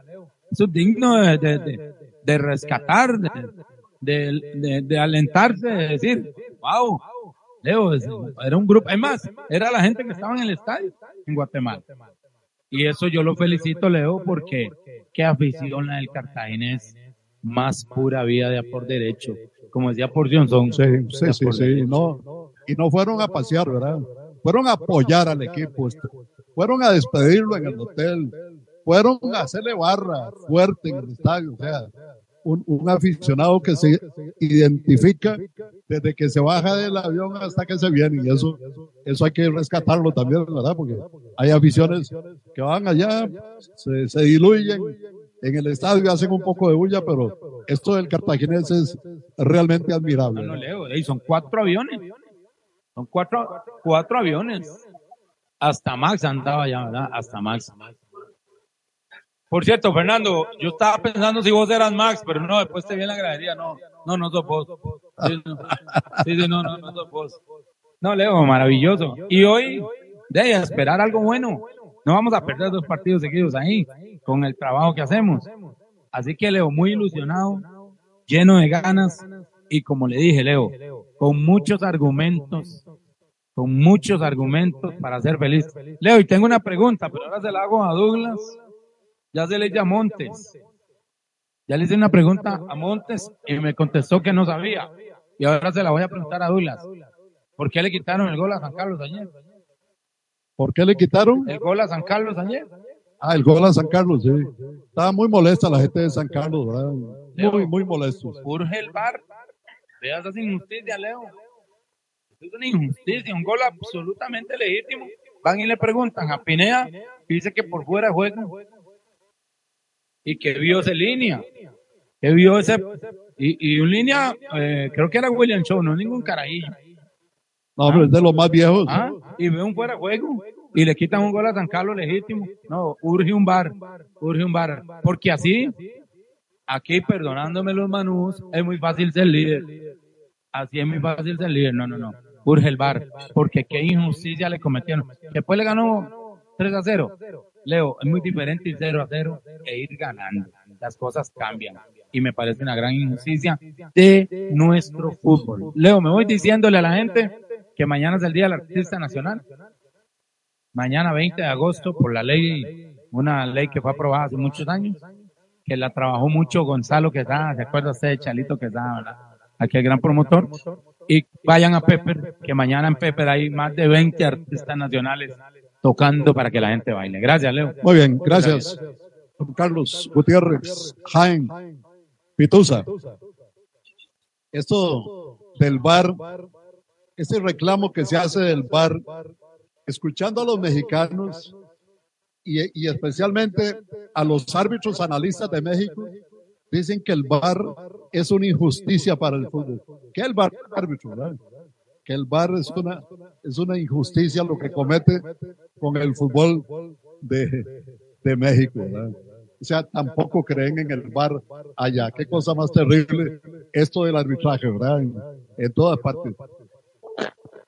Eso es digno de, de, de, rescatar, de, de, alentarse, de decir, wow, Leo, era un grupo, además, era la gente que estaba en el estadio en Guatemala. Y eso yo lo felicito, Leo, porque qué afición la del cartaginés, más pura vida de por derecho. Como decía por Johnson. Sí, sí, sí, sí. No, y no fueron a pasear, ¿verdad? Fueron a apoyar al equipo. Este, fueron a despedirlo en el hotel. Fueron a hacerle barra fuerte en el estadio. O sea, un, aficionado que se identifica desde que se baja del avión hasta que se viene. Y eso, eso hay que rescatarlo también, ¿verdad? Porque hay aficiones que van allá, se, se diluyen en el estadio, hacen un poco de bulla, pero esto del cartaginés es realmente admirable. No, Leo, son cuatro aviones. Son cuatro, cuatro aviones. Hasta Max andaba ya, ¿verdad? Hasta Max. Por cierto, Fernando, yo estaba pensando si vos eras Max, pero no, después te vi en la gradería, no, no, no sos vos. Sí, sí, no, no, no sos vos. No, Leo, maravilloso. Y hoy, de esperar algo bueno. No vamos a perder dos partidos seguidos ahí, con el trabajo que hacemos. Así que Leo, muy ilusionado, lleno de ganas, y como le dije, Leo, con muchos argumentos, con muchos argumentos para ser feliz. Leo, y tengo una pregunta, pero ahora se la hago a Douglas ya se le hice a Montes. Ya le hice una pregunta a Montes y me contestó que no sabía. Y ahora se la voy a preguntar a Douglas. ¿Por qué le quitaron el gol a San Carlos ayer? ¿Por qué le quitaron? El gol a San Carlos ayer. Ah, el gol a San Carlos, sí. Estaba muy molesta la gente de San Carlos, ¿verdad? Muy, muy molesto. Urge el bar. Veas esa injusticia, Leo. Es una injusticia, un gol absolutamente legítimo. Van y le preguntan a Pinea, dice que por fuera juega y que vio esa línea, que vio ese, y, y un línea, eh, creo que era William Shaw, no ningún carajillo. No, pero es de los más viejos. Ah, y ve un fuera juego y le quitan un gol a San Carlos legítimo. No, urge un bar, urge un bar. Porque así, aquí perdonándome los manús, es muy fácil ser líder. Así es muy fácil ser líder. No, no, no. Urge el bar. Porque qué injusticia le cometieron. Después le ganó 3 a 0. Leo, es muy diferente ir 0 a 0 e ir ganando. Las cosas cambian. Y me parece una gran injusticia de nuestro fútbol. Leo, me voy diciéndole a la gente que mañana es el Día del Artista Nacional. Mañana 20 de agosto, por la ley, una ley que fue aprobada hace muchos años, que la trabajó mucho Gonzalo que está, ¿se acuerda usted de Chalito que está, aquí el gran promotor? Y vayan a Pepper, que mañana en Pepper hay más de 20 artistas nacionales tocando para que la gente baile. Gracias, Leo. Muy bien, gracias. Carlos Gutiérrez, Jaén, Pitusa. Esto del bar, este reclamo que se hace del bar, escuchando a los mexicanos y, y especialmente a los árbitros analistas de México, dicen que el bar es una injusticia para el fútbol. ¿Qué es el bar árbitro? ¿verdad? Que el bar es una, es una injusticia lo que comete con el fútbol de, de México. O sea, tampoco creen en el bar allá. Qué cosa más terrible esto del arbitraje, ¿verdad? En, todas partes.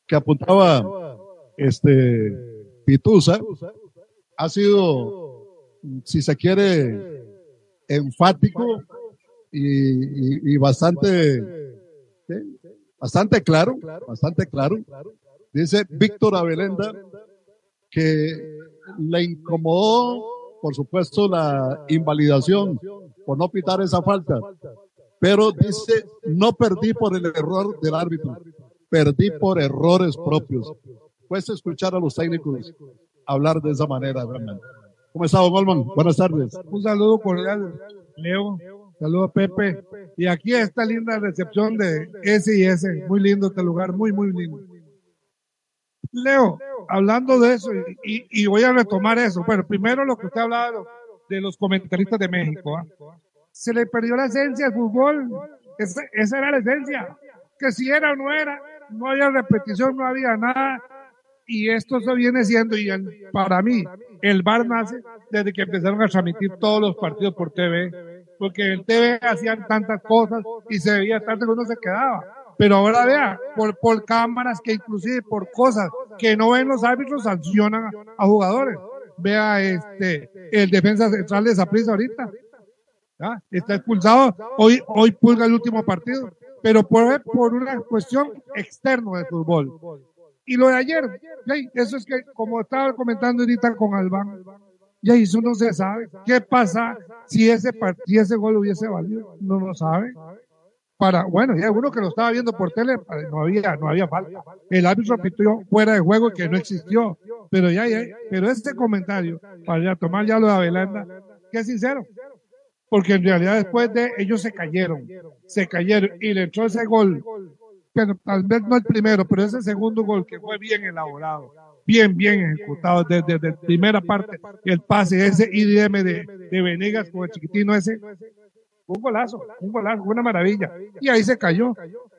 Que apuntaba este Pitusa ha sido, si se quiere, enfático y, y, bastante bastante claro, bastante claro. Dice Víctor Abelenda que le incomodó, por supuesto, la invalidación por no pitar esa falta. Pero dice, no perdí por el error del árbitro, perdí por errores propios. Puedes escuchar a los técnicos hablar de esa manera, realmente. ¿Cómo está, don Goldman? Buenas tardes. Un saludo cordial, Leo. Saludos, Pepe. Y aquí esta linda recepción de S y S. Muy lindo este lugar, muy, muy lindo. Leo, hablando de eso, y, voy a retomar eso. Bueno, primero lo que usted hablaba de los comentaristas de México. ¿ah? Se le perdió la esencia al fútbol. Esa, esa era la esencia. Que si era o no era, no había repetición, no había nada. Y esto se viene siendo, y para mí, el bar nace desde que empezaron a transmitir todos los partidos por TV porque en TV hacían tantas cosas y se veía tanto que uno se quedaba. Pero ahora vea, por, por cámaras que inclusive por cosas que no ven los árbitros sancionan a, jugadores. Vea este, el defensa central de Zaprisa ahorita. Está expulsado. Hoy, hoy pulga el último partido. Pero por, por una cuestión externa del fútbol. Y lo de ayer, eso es que, como estaba comentando ahorita con Albán, ya eso no se sabe. ¿Qué pasa si ese partido, ese gol hubiese valido? No lo sabe. Para, bueno, ya uno que lo estaba viendo por tele, no había, no había falta. El árbitro pitió fuera de juego que no existió. Pero ya, ya, pero este comentario, para tomar ya lo de Avelanda, que es sincero. Porque en realidad después de ellos se cayeron, se cayeron y le entró ese gol pero tal vez no el primero, pero ese segundo gol que fue bien elaborado, bien, bien ejecutado desde, la primera parte, el pase, ese IDM de, de Venegas con el chiquitino ese, un golazo, un golazo, una maravilla. Y ahí se cayó.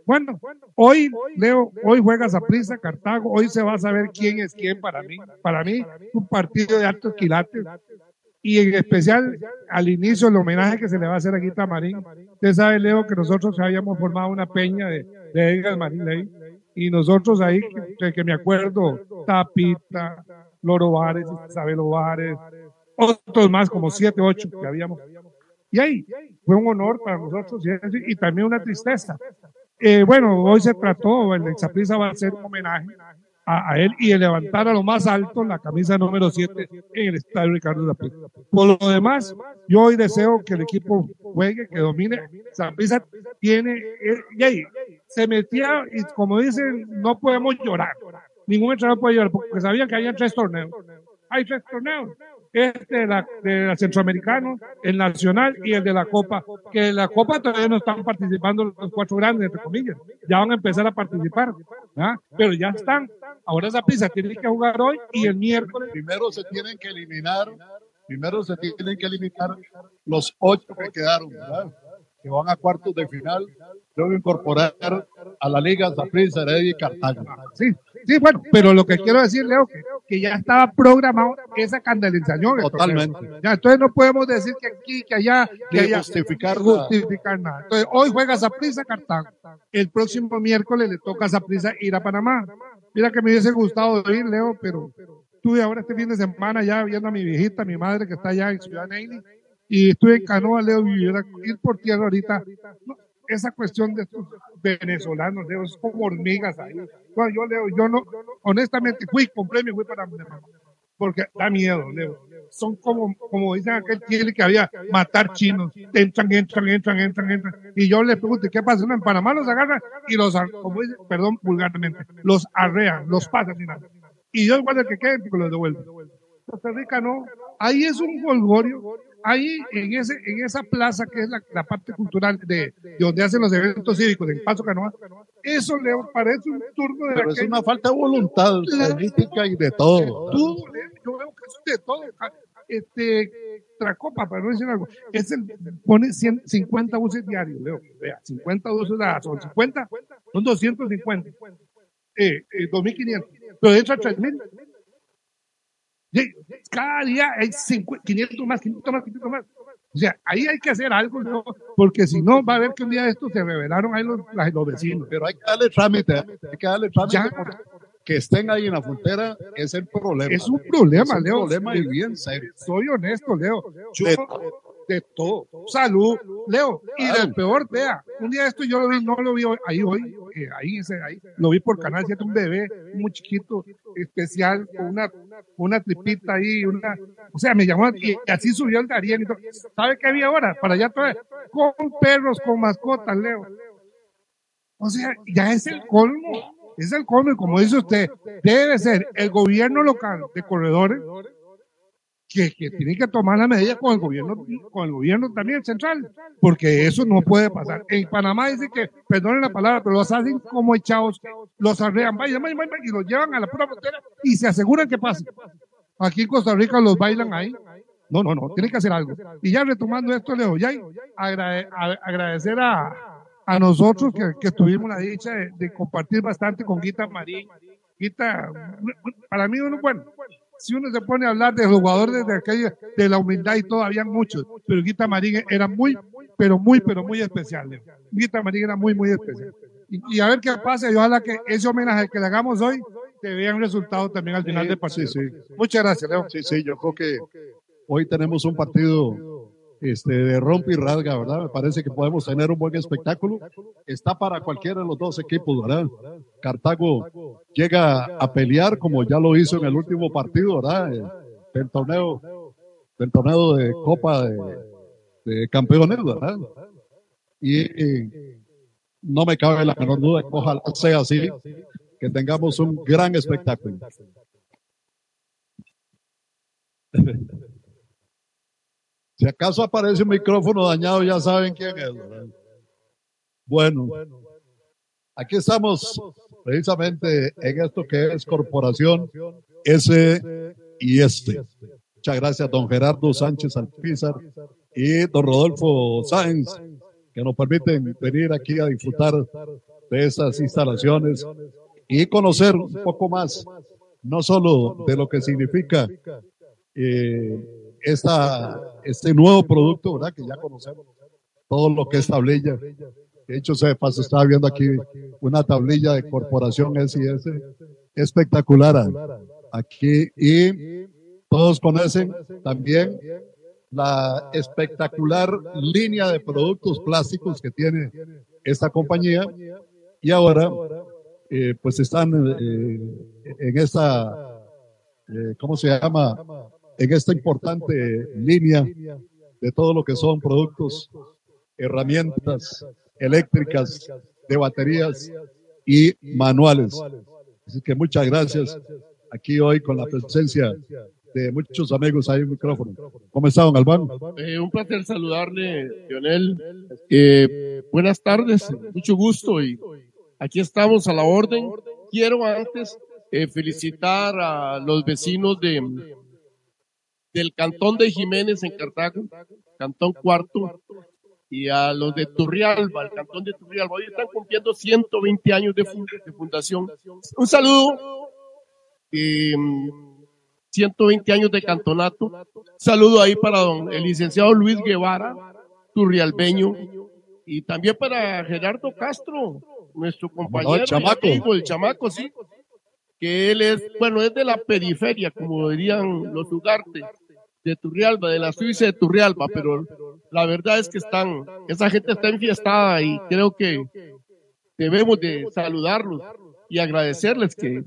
Bueno, hoy, Leo, hoy juega prisa Cartago, hoy se va a saber quién es quién para mí. Para mí, un partido de altos quilates. Y en especial al inicio el homenaje que se le va a hacer a Guita Marín. Usted sabe, Leo, que nosotros habíamos formado una peña de, de Edgar Marín Ley. Y nosotros ahí, que, que me acuerdo, Tapita, Loro Vares, Isabel Vares, otros más, como siete, ocho que habíamos. Y ahí fue un honor para nosotros y, y también una tristeza. Eh, bueno, hoy se trató, el Exaprisa va a hacer un homenaje a, él y de levantar a lo más alto la camisa número 7 en el estadio Ricardo Zaprisa. Por lo demás, yo hoy deseo que el equipo juegue, que domine. Zaprisa tiene, eh, y ahí, se metía, y como dicen, no podemos llorar. Ningún entrenador puede llorar, porque sabían que había tres torneos. Hay tres torneos. Este de la, de la Centroamericano, el Nacional y el de la Copa. Que la Copa todavía no están participando los cuatro grandes, entre comillas. Ya van a empezar a participar. ¿ah? Pero ya están. Ahora esa prisa tiene que jugar hoy y el miércoles. Primero se tienen que eliminar, primero se tienen que eliminar los ocho que quedaron, ¿verdad? que van a cuartos de final, luego incorporar a la Liga Zaprisa, Heredia y Cartago. Sí, sí, bueno, pero lo que quiero decir, Leo, que, que ya estaba programado esa candelización. Totalmente. Ya, entonces no podemos decir que aquí, que allá, que allá. justificar justificar nada. Entonces, hoy juega Zaprisa Cartago. El próximo miércoles le toca a Zaprisa ir a Panamá. Mira que me hubiese gustado ir, Leo, pero estuve ahora este fin de semana ya viendo a mi viejita, mi madre que está allá en Ciudad Neyli, y estuve en canoa, Leo, y ir por tierra ahorita. No, esa cuestión de estos venezolanos, es como hormigas ahí. Bueno, yo, Leo, yo no, honestamente fui, compré mi fui para porque da miedo, Leo. Son como, como dicen aquel tiene que había matar chinos. Entran, entran, entran, entran, entran. Y yo les pregunto, ¿qué pasa? No, en Panamá los agarran y los, como dicen, perdón, vulgarmente, los arrean, los pasan y nada. Y yo igual que queden, porque los devuelven. Costa Rica no. Ahí es un golgorio. Ahí, en, ese, en esa plaza que es la, la parte cultural de, de donde hacen los eventos cívicos, en Paso Canoa, eso le parece un turno de Pero es una falta de voluntad política y de todo. Leo, yo veo que es de todo. Este, Tracopa, para no decir algo, es el, pone 100 50 buses diarios, Leo. Vea, 50 buses, ah, son 50, son 250, eh, eh, 2500, pero entra 3000. Cada día hay 50, 500 más, 500 más, 500 más. O sea, ahí hay que hacer algo, porque si no, va a haber que un día de estos se revelaron ahí los, los vecinos. Pero hay que darle trámite, hay que darle trámite. Ya. Que estén ahí en la frontera es el problema. Es un problema, Es un Leo. problema y bien serio. soy honesto, Leo. Yo, De todo. Salud, Leo. Y del peor, vea. Un día esto yo lo vi, no lo vi hoy- ahí hoy, eh, ahí, ese, ahí. Lo vi por Canal 7, un bebé muy chiquito, especial, con una, una tripita ahí, una, o sea, me llamó y así subió el Darien y todo. ¿Sabe qué había ahora? Para allá todavía. Con perros, con mascotas, Leo. O sea, ya es el colmo. Es el colmo, y como dice usted, debe ser el gobierno local de corredores que, que tiene que tomar la medida con el gobierno, con el gobierno también central, porque eso no puede pasar. En Panamá dice que, perdonen la palabra, pero los hacen como echados, los arrean, vayan, vayan, vayan, y los llevan a la pura frontera y se aseguran que pase. Aquí en Costa Rica los bailan ahí. No, no, no, tiene que hacer algo. Y ya retomando esto, Leo, ya agrade- agradecer a, a nosotros que, que tuvimos la dicha de, de compartir bastante con Guita Marín. Guita, para mí, uno, bueno, si uno se pone a hablar de jugadores de aquella, de la humildad y todo, había muchos, pero Guita Marín era muy, pero muy, pero muy especial. Leo. Vita María muy, muy especial. Y, y, a ver qué pasa y ojalá que ese homenaje que le hagamos hoy te vea un resultado también al final del partido. Sí, sí. Muchas gracias, Leo. Sí, sí, yo creo que hoy tenemos un partido este, de rompe y rasga, ¿verdad? Me parece que podemos tener un buen espectáculo. Está para cualquiera de los dos equipos, ¿verdad? Cartago llega a pelear como ya lo hizo en el último partido, ¿verdad? Del torneo, del torneo de Copa de, de Campeones, ¿verdad? Y, y, no me cabe la menor duda que ojalá sea así, que tengamos un gran espectáculo. <laughs> Si acaso aparece un micrófono dañado, ya saben quién es. Bueno, aquí estamos precisamente en esto que es Corporación S y Este. Muchas gracias, don Gerardo Sánchez Alpizar y don Rodolfo Sáenz, que nos permiten venir aquí a disfrutar de estas instalaciones y conocer un poco más, no solo de lo que significa eh, esta, este nuevo producto, ¿verdad? Que ya conocemos todo lo que es tablilla. De hecho, se paso, estaba viendo aquí una tablilla de Corporación SIS espectacular aquí y todos conocen también la espectacular línea de productos plásticos que tiene esta compañía y ahora eh, pues están eh, en esta, eh, ¿cómo se llama? En esta importante línea de todo lo que son productos, herramientas eléctricas, de baterías y manuales. Así que muchas gracias aquí hoy con la presencia de muchos amigos ahí en el micrófono. ¿Cómo está, don Albán? Eh, un placer saludarle, Lionel. Eh, buenas tardes, mucho gusto y aquí estamos a la orden. Quiero antes eh, felicitar a los vecinos de, del Cantón de Jiménez en Cartago, Cantón Cuarto, y a los de Turrialba, el Cantón de Turrialba. Hoy están cumpliendo 120 años de, fundación. Un saludo. 120 años de cantonato. saludo ahí para don, el licenciado Luis Guevara, turrialbeño, y también para Gerardo Castro, nuestro compañero, el chamaco. Amigo, el chamaco, sí, que él es, bueno, es de la periferia, como dirían los Ugarte, de Turrialba, de la Suiza de Turrialba, pero la verdad es que están, esa gente está enfiestada y creo que debemos de saludarlos y agradecerles que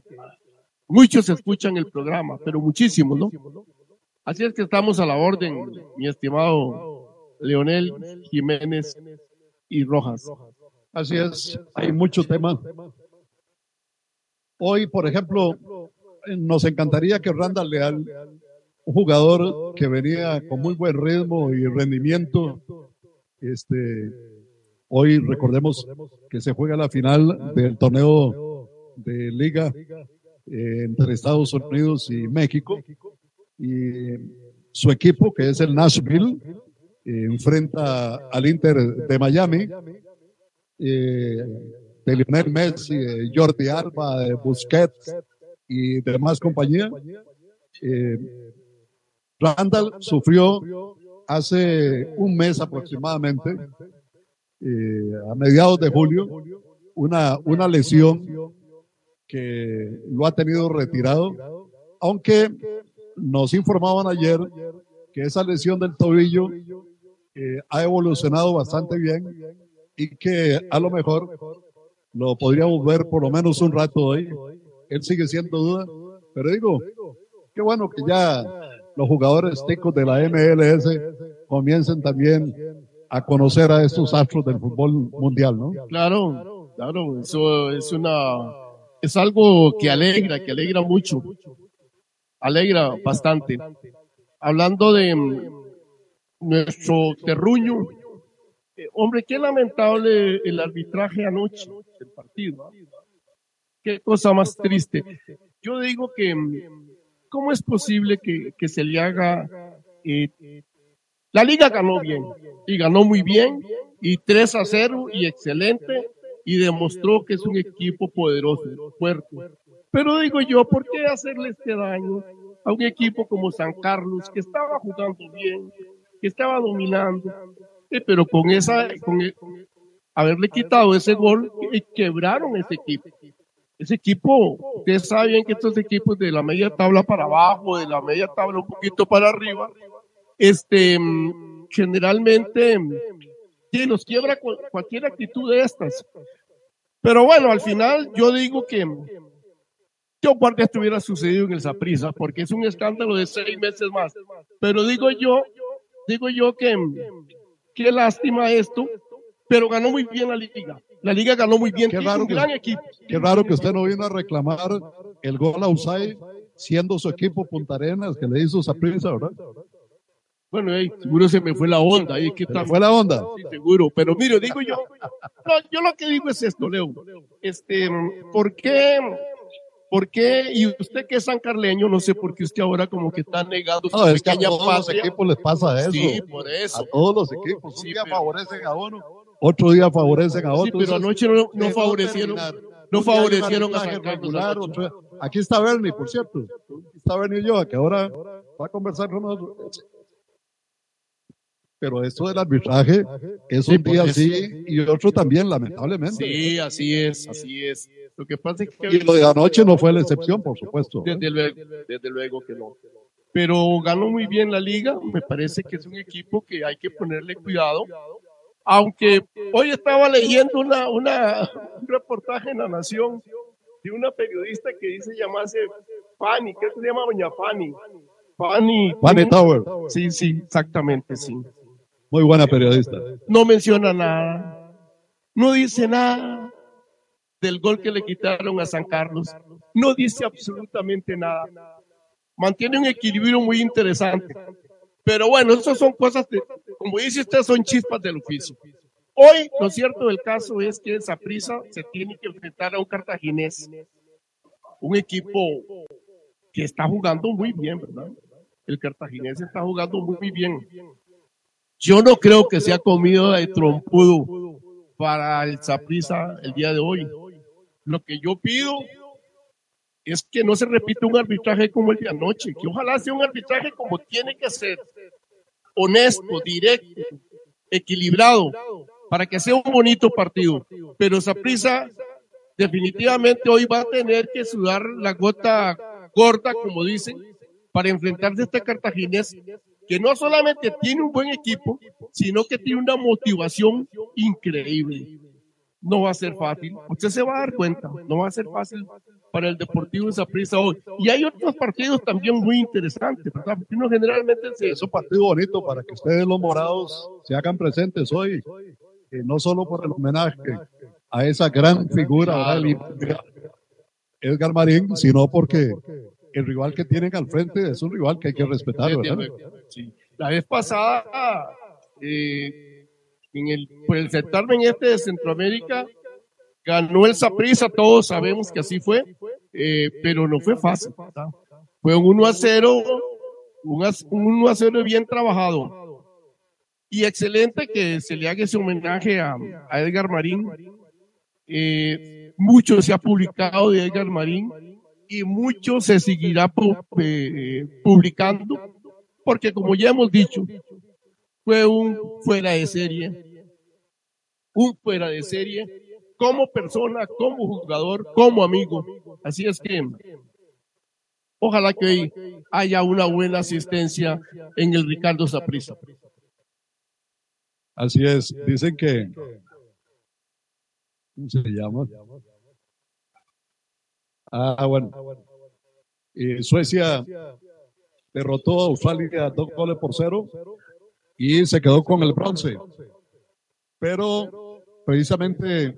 muchos escuchan el programa, pero muchísimos, ¿no? Así es que estamos a la orden, mi estimado Leonel Jiménez y Rojas. Así es, hay mucho tema. Hoy, por ejemplo, nos encantaría que Randall Leal un jugador que venía con muy buen ritmo y rendimiento. Este, hoy recordemos que se juega la final del torneo de liga eh, entre Estados Unidos y México. Y su equipo, que es el Nashville, eh, enfrenta al Inter de Miami, eh, de Lionel Messi, de Jordi Alba, de Busquets y demás compañía. Eh, Randall sufrió hace un mes aproximadamente, eh, a mediados de julio, una, una lesión que lo ha tenido retirado, aunque nos informaban ayer que esa lesión del tobillo eh, ha evolucionado bastante bien y que a lo mejor lo podríamos ver por lo menos un rato hoy. Él sigue siendo duda, pero digo, qué bueno que ya los jugadores ticos de la MLS comiencen también a conocer a estos astros del fútbol mundial, ¿no? Claro, claro, eso es una, es algo que alegra, que alegra mucho, alegra bastante. Hablando de mm, nuestro terruño, eh, hombre, qué lamentable el arbitraje anoche del partido. Qué cosa más triste. Yo digo que mm, ¿Cómo es posible que, que se le haga? Eh, la liga ganó bien y ganó muy bien y 3 a 0 y excelente y demostró que es un equipo poderoso, fuerte. Pero digo yo, ¿por qué hacerle este daño a un equipo como San Carlos que estaba jugando bien, que estaba dominando Eh, pero con esa, con el- haberle quitado ese gol, eh, quebraron ese equipo. Ese equipo, ustedes saben que estos equipos de la media tabla para abajo, de la media tabla un poquito para arriba, este, mm, generalmente, mm, sí, los quiebra cu- cualquier actitud de estas. Pero bueno, al final yo digo que yo guardé esto hubiera sucedido en el Saprissa, porque es un escándalo de seis meses más. Pero digo yo, digo yo que qué lástima esto, pero ganó muy bien la liga. La liga ganó muy bien, Qué raro un que- gran equipo. Qué raro que usted no vino a reclamar el gol a Usai siendo su equipo Punta Arenas que le hizo esa prisa, ¿verdad? Bueno, seguro se me fue la onda. ahí ¿qué tal? fue la onda. Sí, seguro. Pero mire, digo yo, no, yo lo que digo es esto, Leo. Este, ¿por qué? ¿Por qué? Y usted que es sancarleño, no sé por qué usted ahora como que está negando su No, es que a todos los equipos les pasa eso. Sí, por A eso. todos los equipos. Un Sí, día pero- favorecen a uno, otro día favorecen a Sí, otro. pero anoche no, no favorecieron, no favorecieron a regular, Aquí está Bernie, por cierto. Aquí está Bernie yo, que ahora va a conversar con nosotros. Pero esto del arbitraje es Sí, un día por eso. sí y otro también, lamentablemente. Sí, así es, así es. Lo que pasa es que Y lo de anoche no fue la excepción, por supuesto. Desde luego, desde luego que no. Pero ganó muy bien la liga. Me parece que es un equipo que hay que ponerle cuidado. Aunque hoy estaba leyendo una, una, un reportaje en La Nación de una periodista que dice llamarse Fanny, ¿qué se llama Doña Fanny? Fanny. Fanny Tower, Sí, sí, exactamente, sí. muy buena periodista. No menciona nada. No dice nada del gol que le quitaron a San Carlos. No dice absolutamente nada. Mantiene un equilibrio muy interesante. Pero bueno, esas son cosas, de, como dice usted, son chispas del oficio. Hoy, lo cierto del caso es que esa prisa se tiene que enfrentar a un cartaginés, un equipo que está jugando muy bien, ¿verdad? El cartaginés está jugando muy bien. Yo no creo que sea comido de trompudo para el Saprissa el día de hoy. Lo que yo pido es que no se repita un arbitraje como el de anoche, que ojalá sea un arbitraje como tiene que ser, honesto, directo, equilibrado, para que sea un bonito partido. Pero Saprissa definitivamente hoy va a tener que sudar la gota gorda, como dicen, para enfrentarse a este cartaginés que no solamente tiene un buen equipo, sino que tiene una motivación increíble. No va a ser fácil. Usted se va a dar cuenta. No va a ser fácil para el Deportivo de Saprissa hoy. Y hay otros partidos también muy interesantes, ¿verdad? Uno generalmente se... Es un partido bonito para que ustedes los morados se hagan presentes hoy, y no solo por el homenaje a esa gran figura, ¿verdad? Edgar Marín, sino porque el rival que tienen al frente es un rival que hay que respetar, ¿verdad? sí. La vez pasada, eh, en el, por el certamen este de Centroamérica, ganó el Saprissa, todos sabemos que así fue, eh, pero no fue fácil. Fue un 1 a 0, un, as- un 1 a 0 bien trabajado. Y excelente que se le haga ese homenaje a, Edgar Marín. Eh, mucho se ha publicado de Edgar Marín y mucho se seguirá eh, publicando, porque como ya hemos dicho, fue un fuera de serie, un fuera de serie, como persona, como jugador, como amigo. Así es que ojalá que haya una buena asistencia en el Ricardo Saprissa. Así es, dicen que. ¿Cómo se llama? Ah, bueno. Y Suecia derrotó a Australia dos goles por cero y se quedó con el bronce. Pero precisamente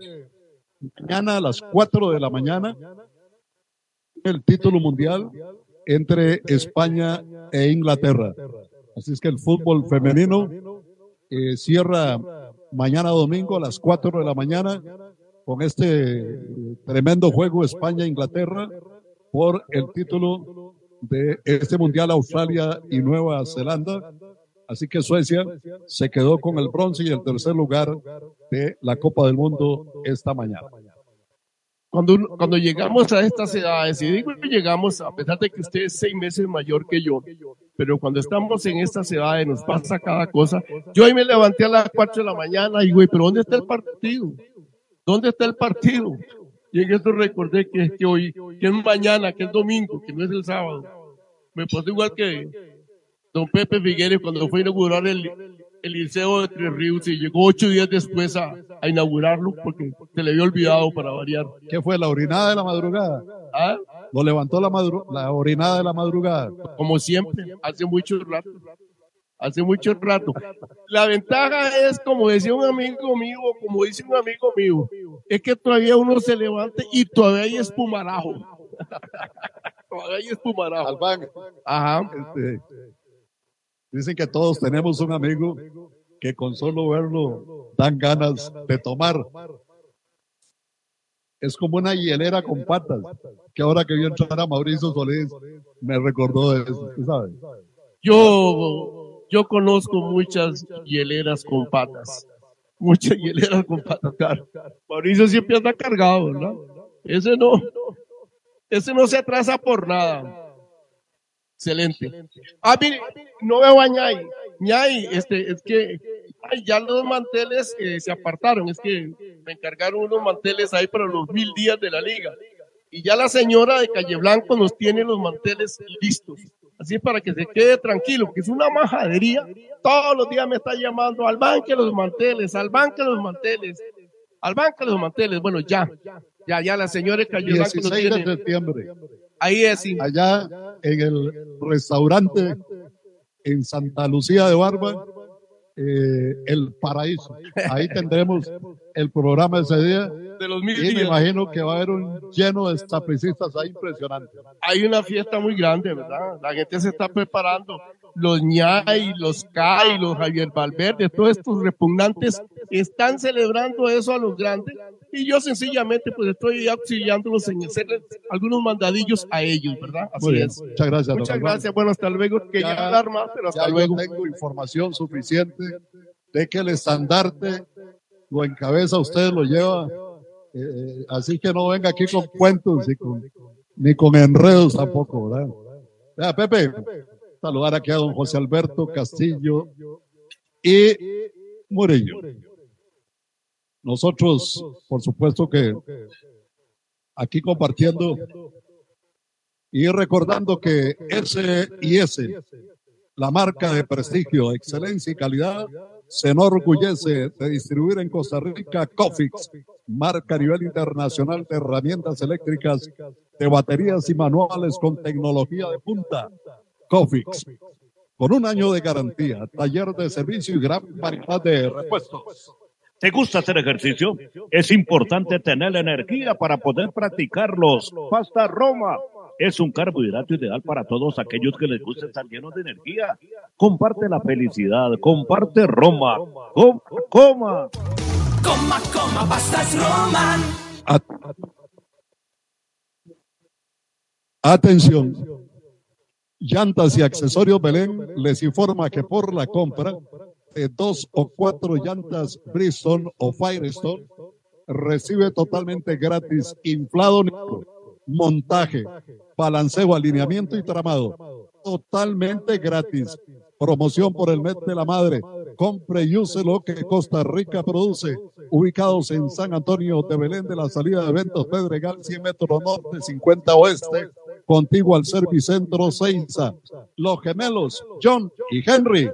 mañana a las 4 de la mañana, el título mundial entre España e Inglaterra. Así es que el fútbol femenino eh, cierra mañana domingo a las 4 de la mañana con este eh, tremendo juego España-Inglaterra por el título de este Mundial Australia y Nueva Zelanda. Así que Suecia se quedó con el bronce y el tercer lugar de la Copa del Mundo esta mañana. Cuando, cuando llegamos a estas edades, y digo que llegamos, a pesar de que usted es seis meses mayor que yo, pero cuando estamos en esta ciudad nos pasa cada cosa. Yo hoy me levanté a las 4 de la mañana y güey, pero ¿dónde está el partido? ¿Dónde está el partido? Y en eso recordé que que hoy, que es mañana, que es domingo, que no es el sábado. Me pasó igual que don Pepe Figueres cuando fue a inaugurar el, el Liceo de Tres Ríos y llegó ocho días después a, a inaugurarlo porque se le había olvidado para variar. ¿Qué fue? ¿La orinada de la madrugada? ¿Ah? ¿Lo levantó la, madru- la orinada de la madrugada? Como siempre, hace mucho rato. Hace mucho rato. La ventaja es, como decía un amigo mío, como dice un amigo mío, es que todavía uno se levanta y todavía hay espumarajo. <laughs> todavía hay espumarajo. Albán, Ajá. este, dicen que todos tenemos un amigo que con solo verlo dan ganas de tomar. Es como una hielera con patas, que ahora que vio entrar a Mauricio Solís, me recordó de eso, ¿usted sabe? Yo, yo conozco muchas hieleras con patas. Muchas hieleras con patas, claro. Mauricio siempre anda cargado, ¿verdad? Ese no, ese no se atrasa por nada. Excelente. Ah, mire, no veo a Ñay. Ñay, este, es que ay, ya los manteles eh, se apartaron. Es que me encargaron unos manteles ahí para los mil días de la liga. Y ya la señora de Calle Blanco nos tiene los manteles listos. Así para que se quede tranquilo, porque es una majadería. Todos los días me está llamando al banque los manteles, al banque los manteles, al banque los manteles. Bueno, ya, ya, ya la señora de Calle Blanco nos 16 de tiene. septiembre, Ahí es, allá en el restaurante en Santa Lucía de Barba, eh, El Paraíso. Ahí tendremos el programa ese día de los mil y me imagino que va a haber un lleno de estapicistas ahí impresionante. Hay una fiesta muy grande, ¿verdad? La gente se está preparando. Los ñay, los Kai, los Javier Valverde, todos estos repugnantes están celebrando eso a los grandes y yo sencillamente pues estoy auxiliándolos en hacer algunos mandadillos a ellos, ¿verdad? Así bien, es. muchas gracias. Muchas gracias, bueno, hasta luego. Quería Ya- hablar más, pero Ya hasta yo luego. tengo información suficiente de que el estandarte lo encabeza usted, lo lleva. eh, así que no venga aquí con cuentos y con- ni con enredos tampoco, ¿verdad? Vea, Pepe, saludar aquí a don José Alberto Castillo y Murillo. Nosotros, por supuesto que aquí compartiendo y recordando que S y S la marca de prestigio, excelencia y calidad, se enorgullece de distribuir en Costa Rica Cofix, marca a nivel internacional de herramientas eléctricas, de baterías y manuales con tecnología de punta. Cofix, con un año de garantía, taller de servicio y gran variedad de repuestos. ¿Te gusta hacer ejercicio? Es importante tener la energía para poder practicarlos. Pasta Roma es un carbohidrato ideal para todos aquellos que les gusta estar llenos de energía. Comparte la felicidad, comparte Roma. Com- coma. Coma, coma, pastas Roman. At- Atención. Llantas y accesorios Belén les informa que por la compra de dos o cuatro llantas Bristol o Firestone recibe totalmente gratis inflado montaje, balanceo, alineamiento y tramado. Totalmente gratis. Promoción por el mes de la madre. Compre y use lo que Costa Rica produce. Ubicados en San Antonio de Belén de la salida de eventos Pedregal, 100 metros norte, 50 oeste, contiguo al Servicentro Seiza. Los gemelos, John y Henry.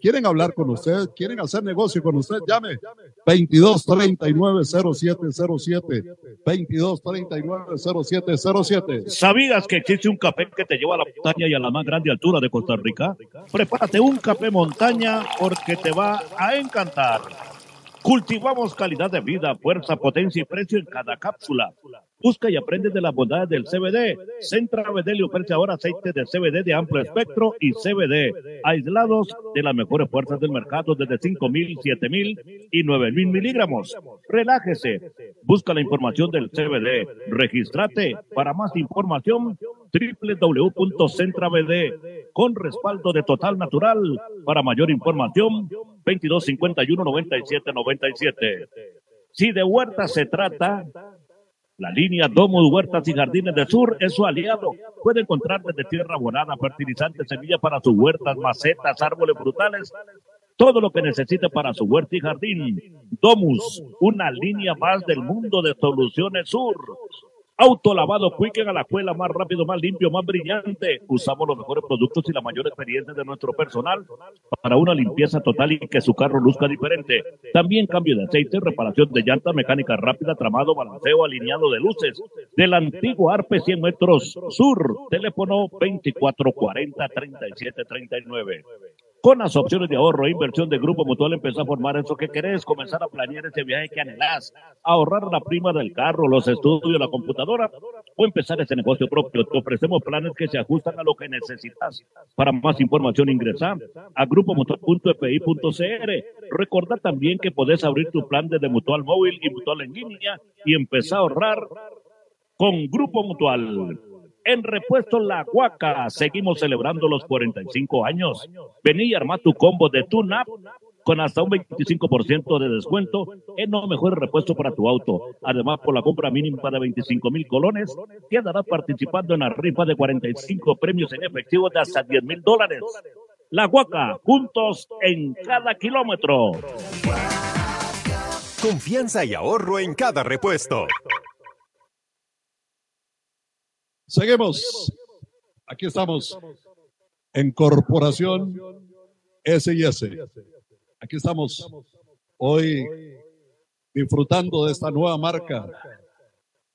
¿Quieren hablar con usted? ¿Quieren hacer negocio con usted? Llame 22 39 0707 22 39 0707 ¿Sabías que existe un café que te lleva a la montaña y a la más grande altura de Costa Rica? Prepárate un café montaña porque te va a encantar. Cultivamos calidad de vida, fuerza, potencia y precio en cada cápsula. Busca y aprende de las bondades del CBD. Centra BD le ofrece ahora aceite de CBD de amplio espectro y CBD, aislados de las mejores fuerzas del mercado desde 5.000, 7.000 y 9.000 miligramos. Relájese. Busca la información del CBD. Regístrate. Para más información, www.centrabd con respaldo de Total Natural. Para mayor información, 2251 97 97. Si de huerta se trata, La línea Domus Huertas y Jardines del Sur es su aliado. Puede encontrar desde tierra abonada, fertilizantes, semillas para sus huertas, macetas, árboles frutales, todo lo que necesite para su huerta y jardín. Domus, una línea más del mundo de soluciones sur. Autolavado Quicken a la escuela más rápido, más limpio, más brillante. Usamos los mejores productos y la mayor experiencia de nuestro personal para una limpieza total y que su carro luzca diferente. También cambio de aceite, reparación de llanta, mecánica rápida, tramado, balanceo, alineado de luces. Del antiguo Arpe 100 metros sur. Teléfono 2440 3739 con las opciones de ahorro e inversión de Grupo Mutual empezar a formar eso que querés, comenzar a planear ese viaje que anhelás, ahorrar la prima del carro, los estudios, la computadora o empezar ese negocio propio. Te ofrecemos planes que se ajustan a lo que necesitas. Para más información ingresa a grupomutual.fi.cr. Recordá también que podés abrir tu plan desde Mutual Móvil y Mutual en línea y empezar a ahorrar con Grupo Mutual. En Repuesto La Huaca, seguimos celebrando los 45 años. Vení y arma tu combo de TUNAP con hasta un 25% de descuento en los mejores repuestos para tu auto. Además, por la compra mínima de 25 mil colones, quedarás participando en la rifa de 45 premios en efectivo de hasta 10 mil dólares. La Huaca, juntos en cada kilómetro. Confianza y ahorro en cada repuesto. Seguimos. Aquí estamos en Corporación S&S. Aquí estamos hoy disfrutando de esta nueva marca,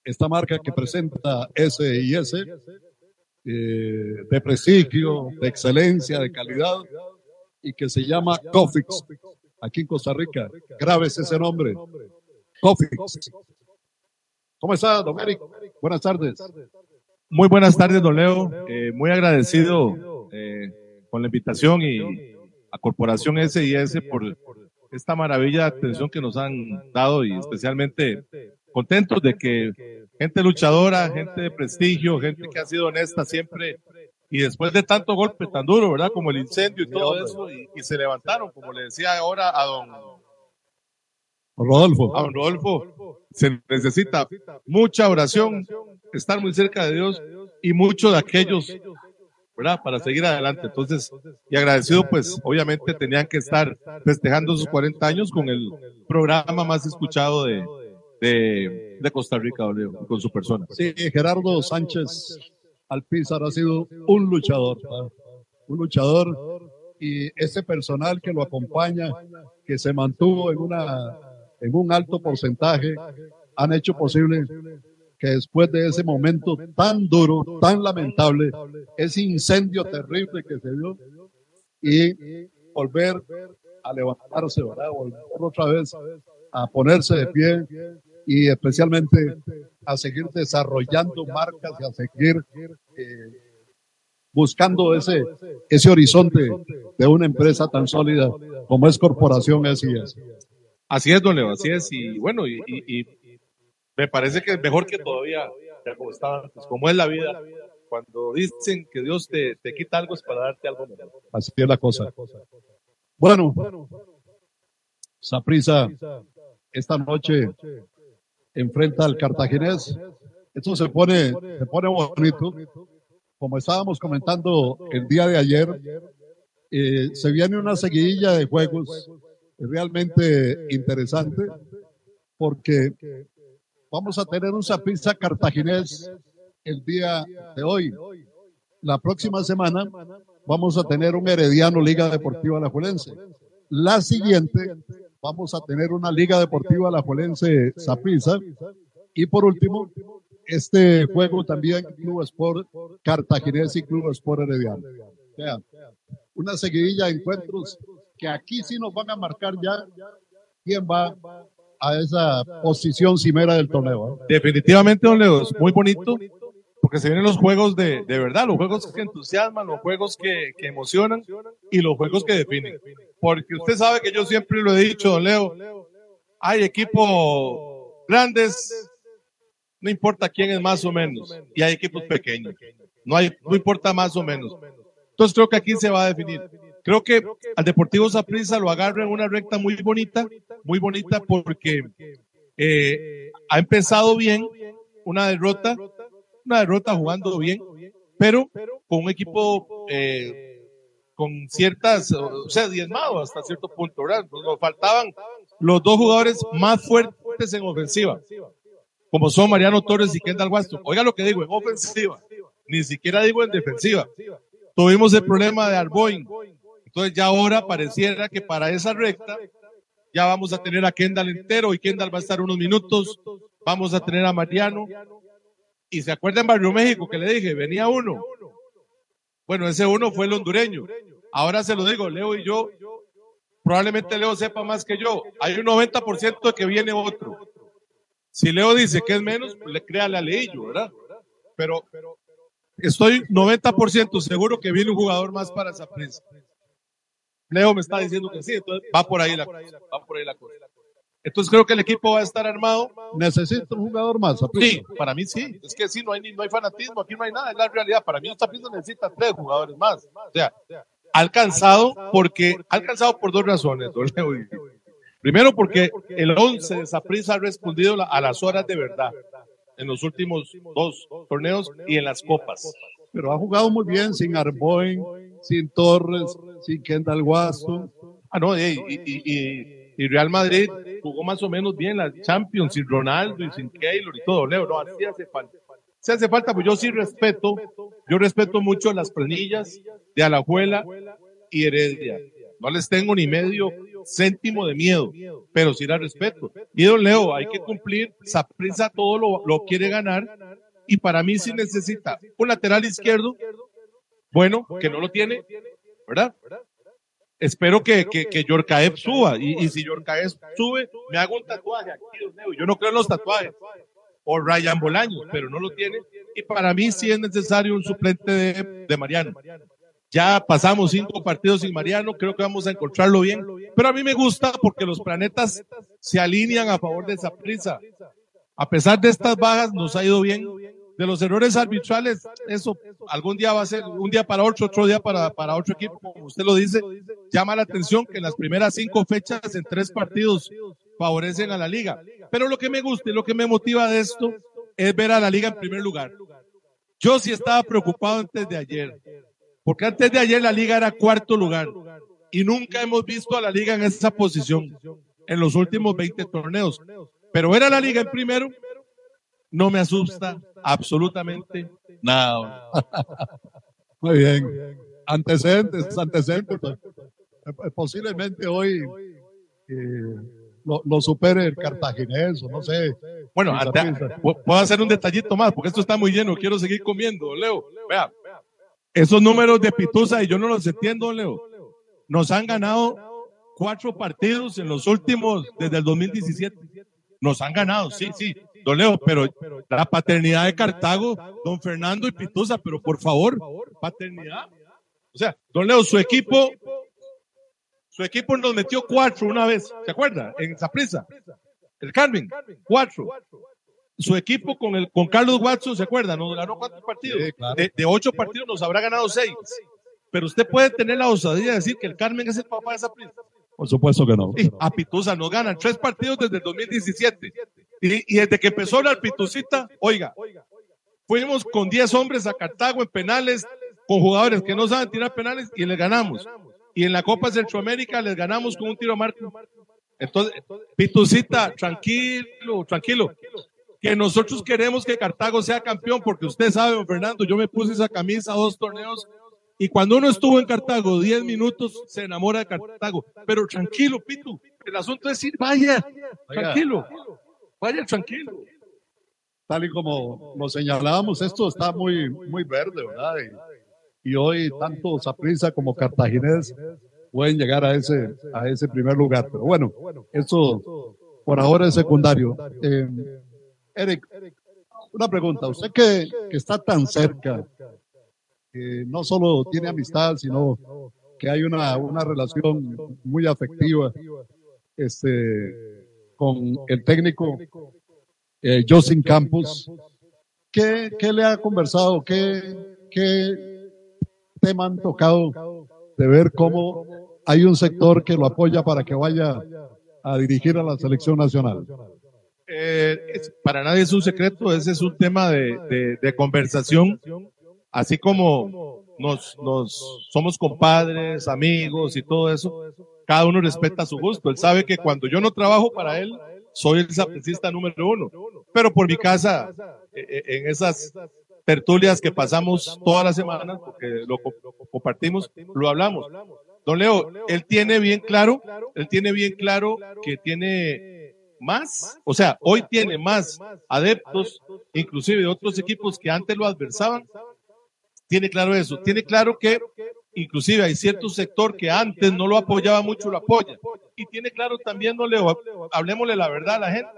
esta marca que presenta S&S eh, de prestigio, de excelencia, de calidad y que se llama Cofix aquí en Costa Rica. Graves ese nombre. Cofix. ¿Cómo está, don Eric? Buenas tardes. Muy buenas tardes, don Leo. Eh, muy agradecido eh, con la invitación y a Corporación S&S por esta maravilla de atención que nos han dado y especialmente contentos de que gente luchadora, gente de prestigio, gente que ha sido honesta siempre y después de tanto golpe tan duro, ¿verdad? Como el incendio y todo eso, y, y se levantaron, como le decía ahora a don Rodolfo. A don Rodolfo, se necesita mucha oración, estar muy cerca de Dios y mucho de aquellos, ¿verdad? Para seguir adelante. Entonces, y agradecido, pues, obviamente tenían que estar festejando sus 40 años con el programa más escuchado de, de, de Costa Rica, con su persona. Sí, Gerardo Sánchez Alpizar ha sido un luchador, ¿verdad? un luchador y ese personal que lo acompaña, que se mantuvo en una en un alto porcentaje, han hecho posible que después de ese momento tan duro, tan lamentable, ese incendio terrible que se dio, y volver a levantarse. Volver otra vez a ponerse de pie y especialmente a seguir desarrollando marcas y a seguir eh, buscando ese, ese horizonte de una empresa tan sólida como es Corporación S&S. Así es, don Leo, así es. Y bueno, y, me parece que es mejor que todavía, ya como estaba antes, como es la vida. Cuando dicen que Dios te, te quita algo es para darte algo mejor. Así es la cosa. Bueno, Saprisa esta noche enfrenta al Cartaginés. Esto se pone, se pone bonito. Como estábamos comentando el día de ayer, eh, se viene una seguidilla de juegos realmente interesante porque vamos a tener un Saprissa Cartaginés el día de hoy. La próxima semana vamos a tener un Herediano Liga Deportiva Alajuelense. La siguiente vamos a tener una Liga Deportiva Alajuelense Saprissa. Y por último, este juego también Club Sport Cartaginés y Club Sport Herediano. Una seguidilla de encuentros que aquí sí nos van a marcar ya quién va a esa posición cimera del torneo. ¿eh? Definitivamente, don Leo, es muy bonito porque se vienen los juegos de, de verdad, los juegos que entusiasman, los juegos que, que emocionan y los juegos que definen. Porque usted sabe que yo siempre lo he dicho, don Leo, hay equipos grandes, no importa quién es más o menos, y hay equipos pequeños, no, hay, no importa más o menos. Entonces creo que aquí se va a definir. Creo que al Deportivo Saprissa lo agarra en una recta muy bonita, muy bonita porque eh, ha empezado bien, una derrota, una derrota jugando bien, pero con un equipo eh, con ciertas, o sea, diezmado hasta cierto punto, ¿verdad? Nos faltaban los dos jugadores más fuertes en ofensiva, como son Mariano Torres y Kendall Waston. Oiga lo que digo, en ofensiva, ni siquiera digo en defensiva. Tuvimos el problema de Arboin, entonces ya ahora pareciera que para esa recta ya vamos a tener a Kendall entero y Kendall va a estar unos minutos, vamos a tener a Mariano. Y se acuerdan en Barrio México que le dije, venía uno. Bueno, ese uno fue el hondureño. Ahora se lo digo, Leo y yo, probablemente Leo sepa más que yo. Hay un 90% de que viene otro. Si Leo dice que es menos, pues le crea la ley, ¿verdad? Pero estoy 90% seguro que viene un jugador más para esa prensa. Leo me está diciendo que sí, entonces va por ahí la cosa. Va por ahí la cosa. Entonces creo que el equipo va a estar armado. Necesita un jugador más. Sí, para mí sí. Es que sí, no hay, no hay fanatismo, aquí no hay nada, es la realidad. Para mí esta pista necesita tres jugadores más. O sea, alcanzado porque, alcanzado por dos razones, don Leo. Primero porque el 11 de Saprissa ha respondido a las horas de verdad en los últimos dos torneos y en las copas. Pero ha jugado muy bien sin Arboin, sin Torres, sin Kendall Waston. Ah, no, y, y- y- Real Madrid jugó más o menos bien la Champions, sin Ronaldo y sin Keylor y todo, Leo, no, así hace falta. Se hace falta, pues yo sí respeto, yo respeto mucho las planillas de Alajuela y Heredia. No les tengo ni medio céntimo de miedo, pero sí la respeto. Y don Leo, hay que cumplir, Saprissa todo lo, lo quiere ganar y para mí sí necesita un lateral izquierdo, bueno, que no lo tiene, ¿verdad? Espero que, que, que Yorkaev suba. Y, y si Yorkaev sube, me hago un tatuaje aquí. Yo no creo en los tatuajes. O Ryan Bolaños, pero no lo tiene. Y para mí sí es necesario un suplente de, de Mariano. Ya pasamos cinco partidos sin Mariano, creo que vamos a encontrarlo bien. Pero a mí me gusta porque los planetas se alinean a favor de esa prisa. A pesar de estas bajas, nos ha ido bien. De los errores arbitrales, eso algún día va a ser un día para otro, otro día para, para otro equipo, como usted lo dice. Llama la atención que en las primeras cinco fechas en tres partidos favorecen a la liga. Pero lo que me gusta y lo que me motiva de esto es ver a la liga en primer lugar. Yo sí estaba preocupado antes de ayer, porque antes de ayer la liga era cuarto lugar y nunca hemos visto a la liga en esa posición en los últimos 20 torneos. Pero ver a la liga en primero no me asusta absolutamente nada. <laughs> Muy bien. Antecedentes, antecedentes. Eh, Posiblemente hoy eh, lo, lo supere el cartaginés, o no sé. Bueno, ante- puedo hacer un detallito más, porque esto está muy lleno, quiero seguir comiendo, Leo. Vea, esos números de Pitusa, y yo no los entiendo, Leo, nos han ganado cuatro partidos en los últimos, desde el 2017. Nos han ganado, sí, sí, don Leo, pero la paternidad de Cartago, don Fernando y Pitusa, pero por favor, paternidad. O sea, don Leo, su equipo, su equipo nos metió cuatro una vez, ¿se acuerda? En Zaprisa. El Carmen, cuatro. Su equipo con el con Carlos Watson, ¿se acuerda? Nos ganó cuántos partidos. de, de ocho partidos nos habrá ganado seis. Pero usted puede tener la osadía de decir que el Carmen es el papá de esa Por supuesto que no. A Pitusa nos ganan tres partidos desde el 2017. Y, y desde que empezó la Pitucita, oiga, fuimos con 10 hombres a Cartago en penales, con jugadores que no saben tirar penales y les ganamos. Y en la Copa Centroamérica les ganamos con un tiro a marco. Entonces, Pitucita, tranquilo, tranquilo. Que nosotros queremos que Cartago sea campeón, porque usted sabe, don Fernando, yo me puse esa camisa dos torneos y cuando uno estuvo en Cartago 10 minutos, se enamora de Cartago. Pero tranquilo, Pitu, el asunto es ir, vaya, tranquilo, vaya tranquilo. Tal y como lo señalábamos, esto está muy, muy verde, ¿verdad? Y, y hoy tanto Saprissa como Cartaginés pueden llegar a ese, a ese primer lugar. Pero bueno, eso por ahora es secundario. Eh, Eric, una pregunta. Usted que, que está tan cerca, que no solo tiene amistad, sino que hay una, una relación muy afectiva este, con el técnico eh, Campos. ¿Qué, qué le ha conversado? ¿Qué, ¿Qué tema han tocado de ver cómo hay un sector que lo apoya para que vaya a dirigir a la selección nacional? Eh, para nadie es un secreto, ese es un tema de- de conversación, así como nos, somos compadres, amigos y todo eso, cada uno respeta su gusto. Él sabe que cuando yo no trabajo para él, soy el sapricista número uno. Pero por mi casa, eh, eh, en esas tertulias que pasamos todas las semanas, porque lo co- compartimos, lo hablamos. Don Leo, él tiene bien claro, él tiene bien claro que tiene más, o sea, hoy tiene más adeptos, inclusive de otros equipos que antes lo adversaban. Tiene claro eso, tiene claro que inclusive hay cierto sector que antes no lo apoyaba mucho, lo apoya. Y tiene claro también, don Leo, hablemosle la verdad a la gente.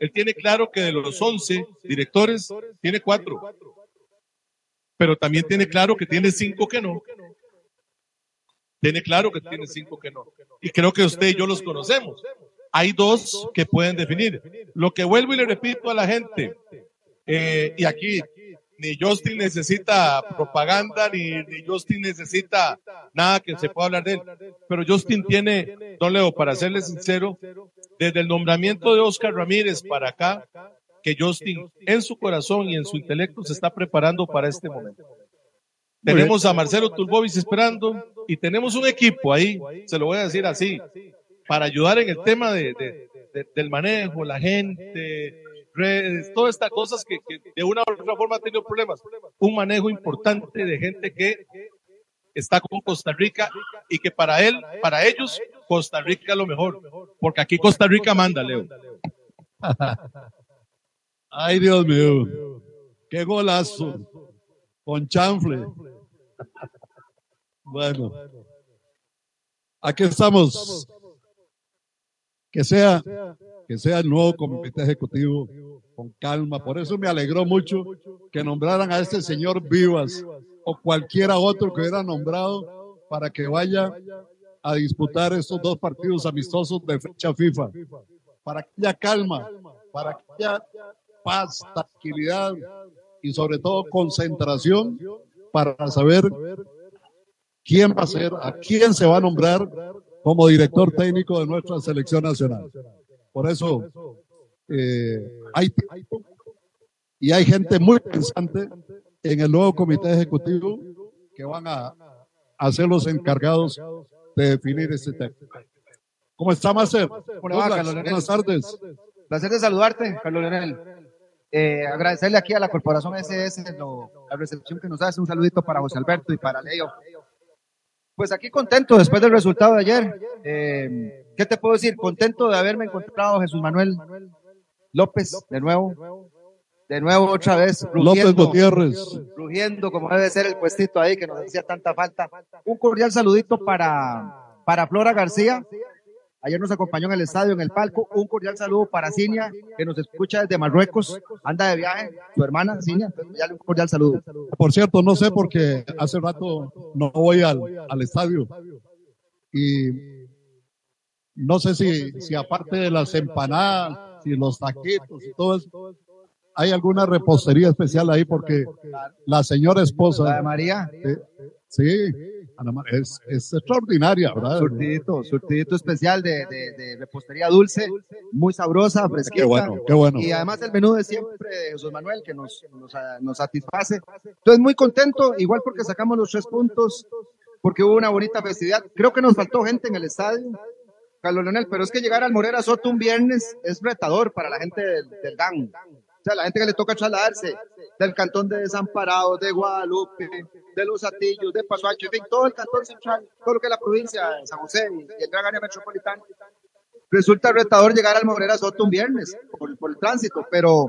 Él tiene claro que de los 11 directores, tiene cuatro. Pero también tiene claro que tiene cinco que no. Tiene claro que tiene cinco que no. Y creo que usted y yo los conocemos. Hay dos que pueden definir. Lo que vuelvo y le repito a la gente, eh, y aquí ni Justin necesita propaganda, ni, ni Justin necesita nada que se pueda hablar de él. Pero Justin tiene, don Leo, para serle sincero, desde el nombramiento de Oscar Ramírez para acá, que Justin en su corazón y en su intelecto se está preparando para este momento. Tenemos a Marcelo Tulbovis esperando y tenemos un equipo ahí, se lo voy a decir así, para ayudar en el tema de, de- de- del manejo, la gente, redes, todas estas cosas que, que de una u otra forma han tenido problemas. Un manejo importante de gente que está con Costa Rica y que para él, para ellos, Costa Rica es lo mejor. Porque aquí Costa Rica manda, Leo. <laughs> Ay, Dios mío. Qué golazo. Con chanfle. Bueno. Aquí estamos. Que sea, que sea el nuevo comité ejecutivo con calma. Por eso me alegró mucho que nombraran a este señor Vivas o cualquiera otro que hubiera nombrado para que vaya a disputar estos dos partidos amistosos de fecha FIFA. Para que haya calma, para que haya paz, tranquilidad y sobre todo concentración para saber quién va a ser, a quién se va a nombrar como director técnico de nuestra selección nacional. Por eso eh, hay tiempo y hay gente muy pensante en el nuevo comité ejecutivo que van a, a ser los encargados de definir este tema. ¿Cómo está, Leonel? Buenas tardes. Placer de saludarte, Carlos Leonel. Eh, agradecerle aquí a la Corporación SS lo- la recepción que nos hace. Un saludito para José Alberto y para Leo. Pues aquí contento después del resultado de ayer. Eh, ¿Qué te puedo decir? Contento de haberme encontrado Jesús Manuel López de nuevo. De nuevo otra vez. López rugiendo, Gutiérrez. rugiendo como debe ser el puestito ahí que nos hacía tanta falta. Un cordial saludito para, para Flora García. Ayer nos acompañó en el estadio, en el palco. Un cordial saludo para Cinia, que nos escucha desde Marruecos. Anda de viaje, su hermana Cinia. Ya un cordial saludo. Por cierto, no sé porque hace rato no voy al, al estadio. Y no sé si, si aparte de las empanadas, si los taquitos y todo eso, hay alguna repostería especial ahí porque la señora esposa. De María. eh, sí, es, es extraordinaria, ¿verdad? Surtidito, surtidito especial de, de, de repostería dulce, muy sabrosa, fresquita. Qué bueno, qué bueno. Y además el menú de siempre de Jesús Manuel que nos, nos, nos satisface. Entonces muy contento, igual porque sacamos los tres puntos, porque hubo una bonita festividad. Creo que nos faltó gente en el estadio, Carlos Leonel, pero es que llegar al Morera Soto un viernes es retador para la gente del, del GAN. Sea, la gente que le toca trasladarse del cantón de Desamparados, de Guadalupe, de Los Atillos, de Pasoacho, en fin, todo el cantón central, todo lo que es la provincia de San José y, el gran área metropolitana. Resulta retador llegar al Morera Soto un viernes por, el tránsito, pero,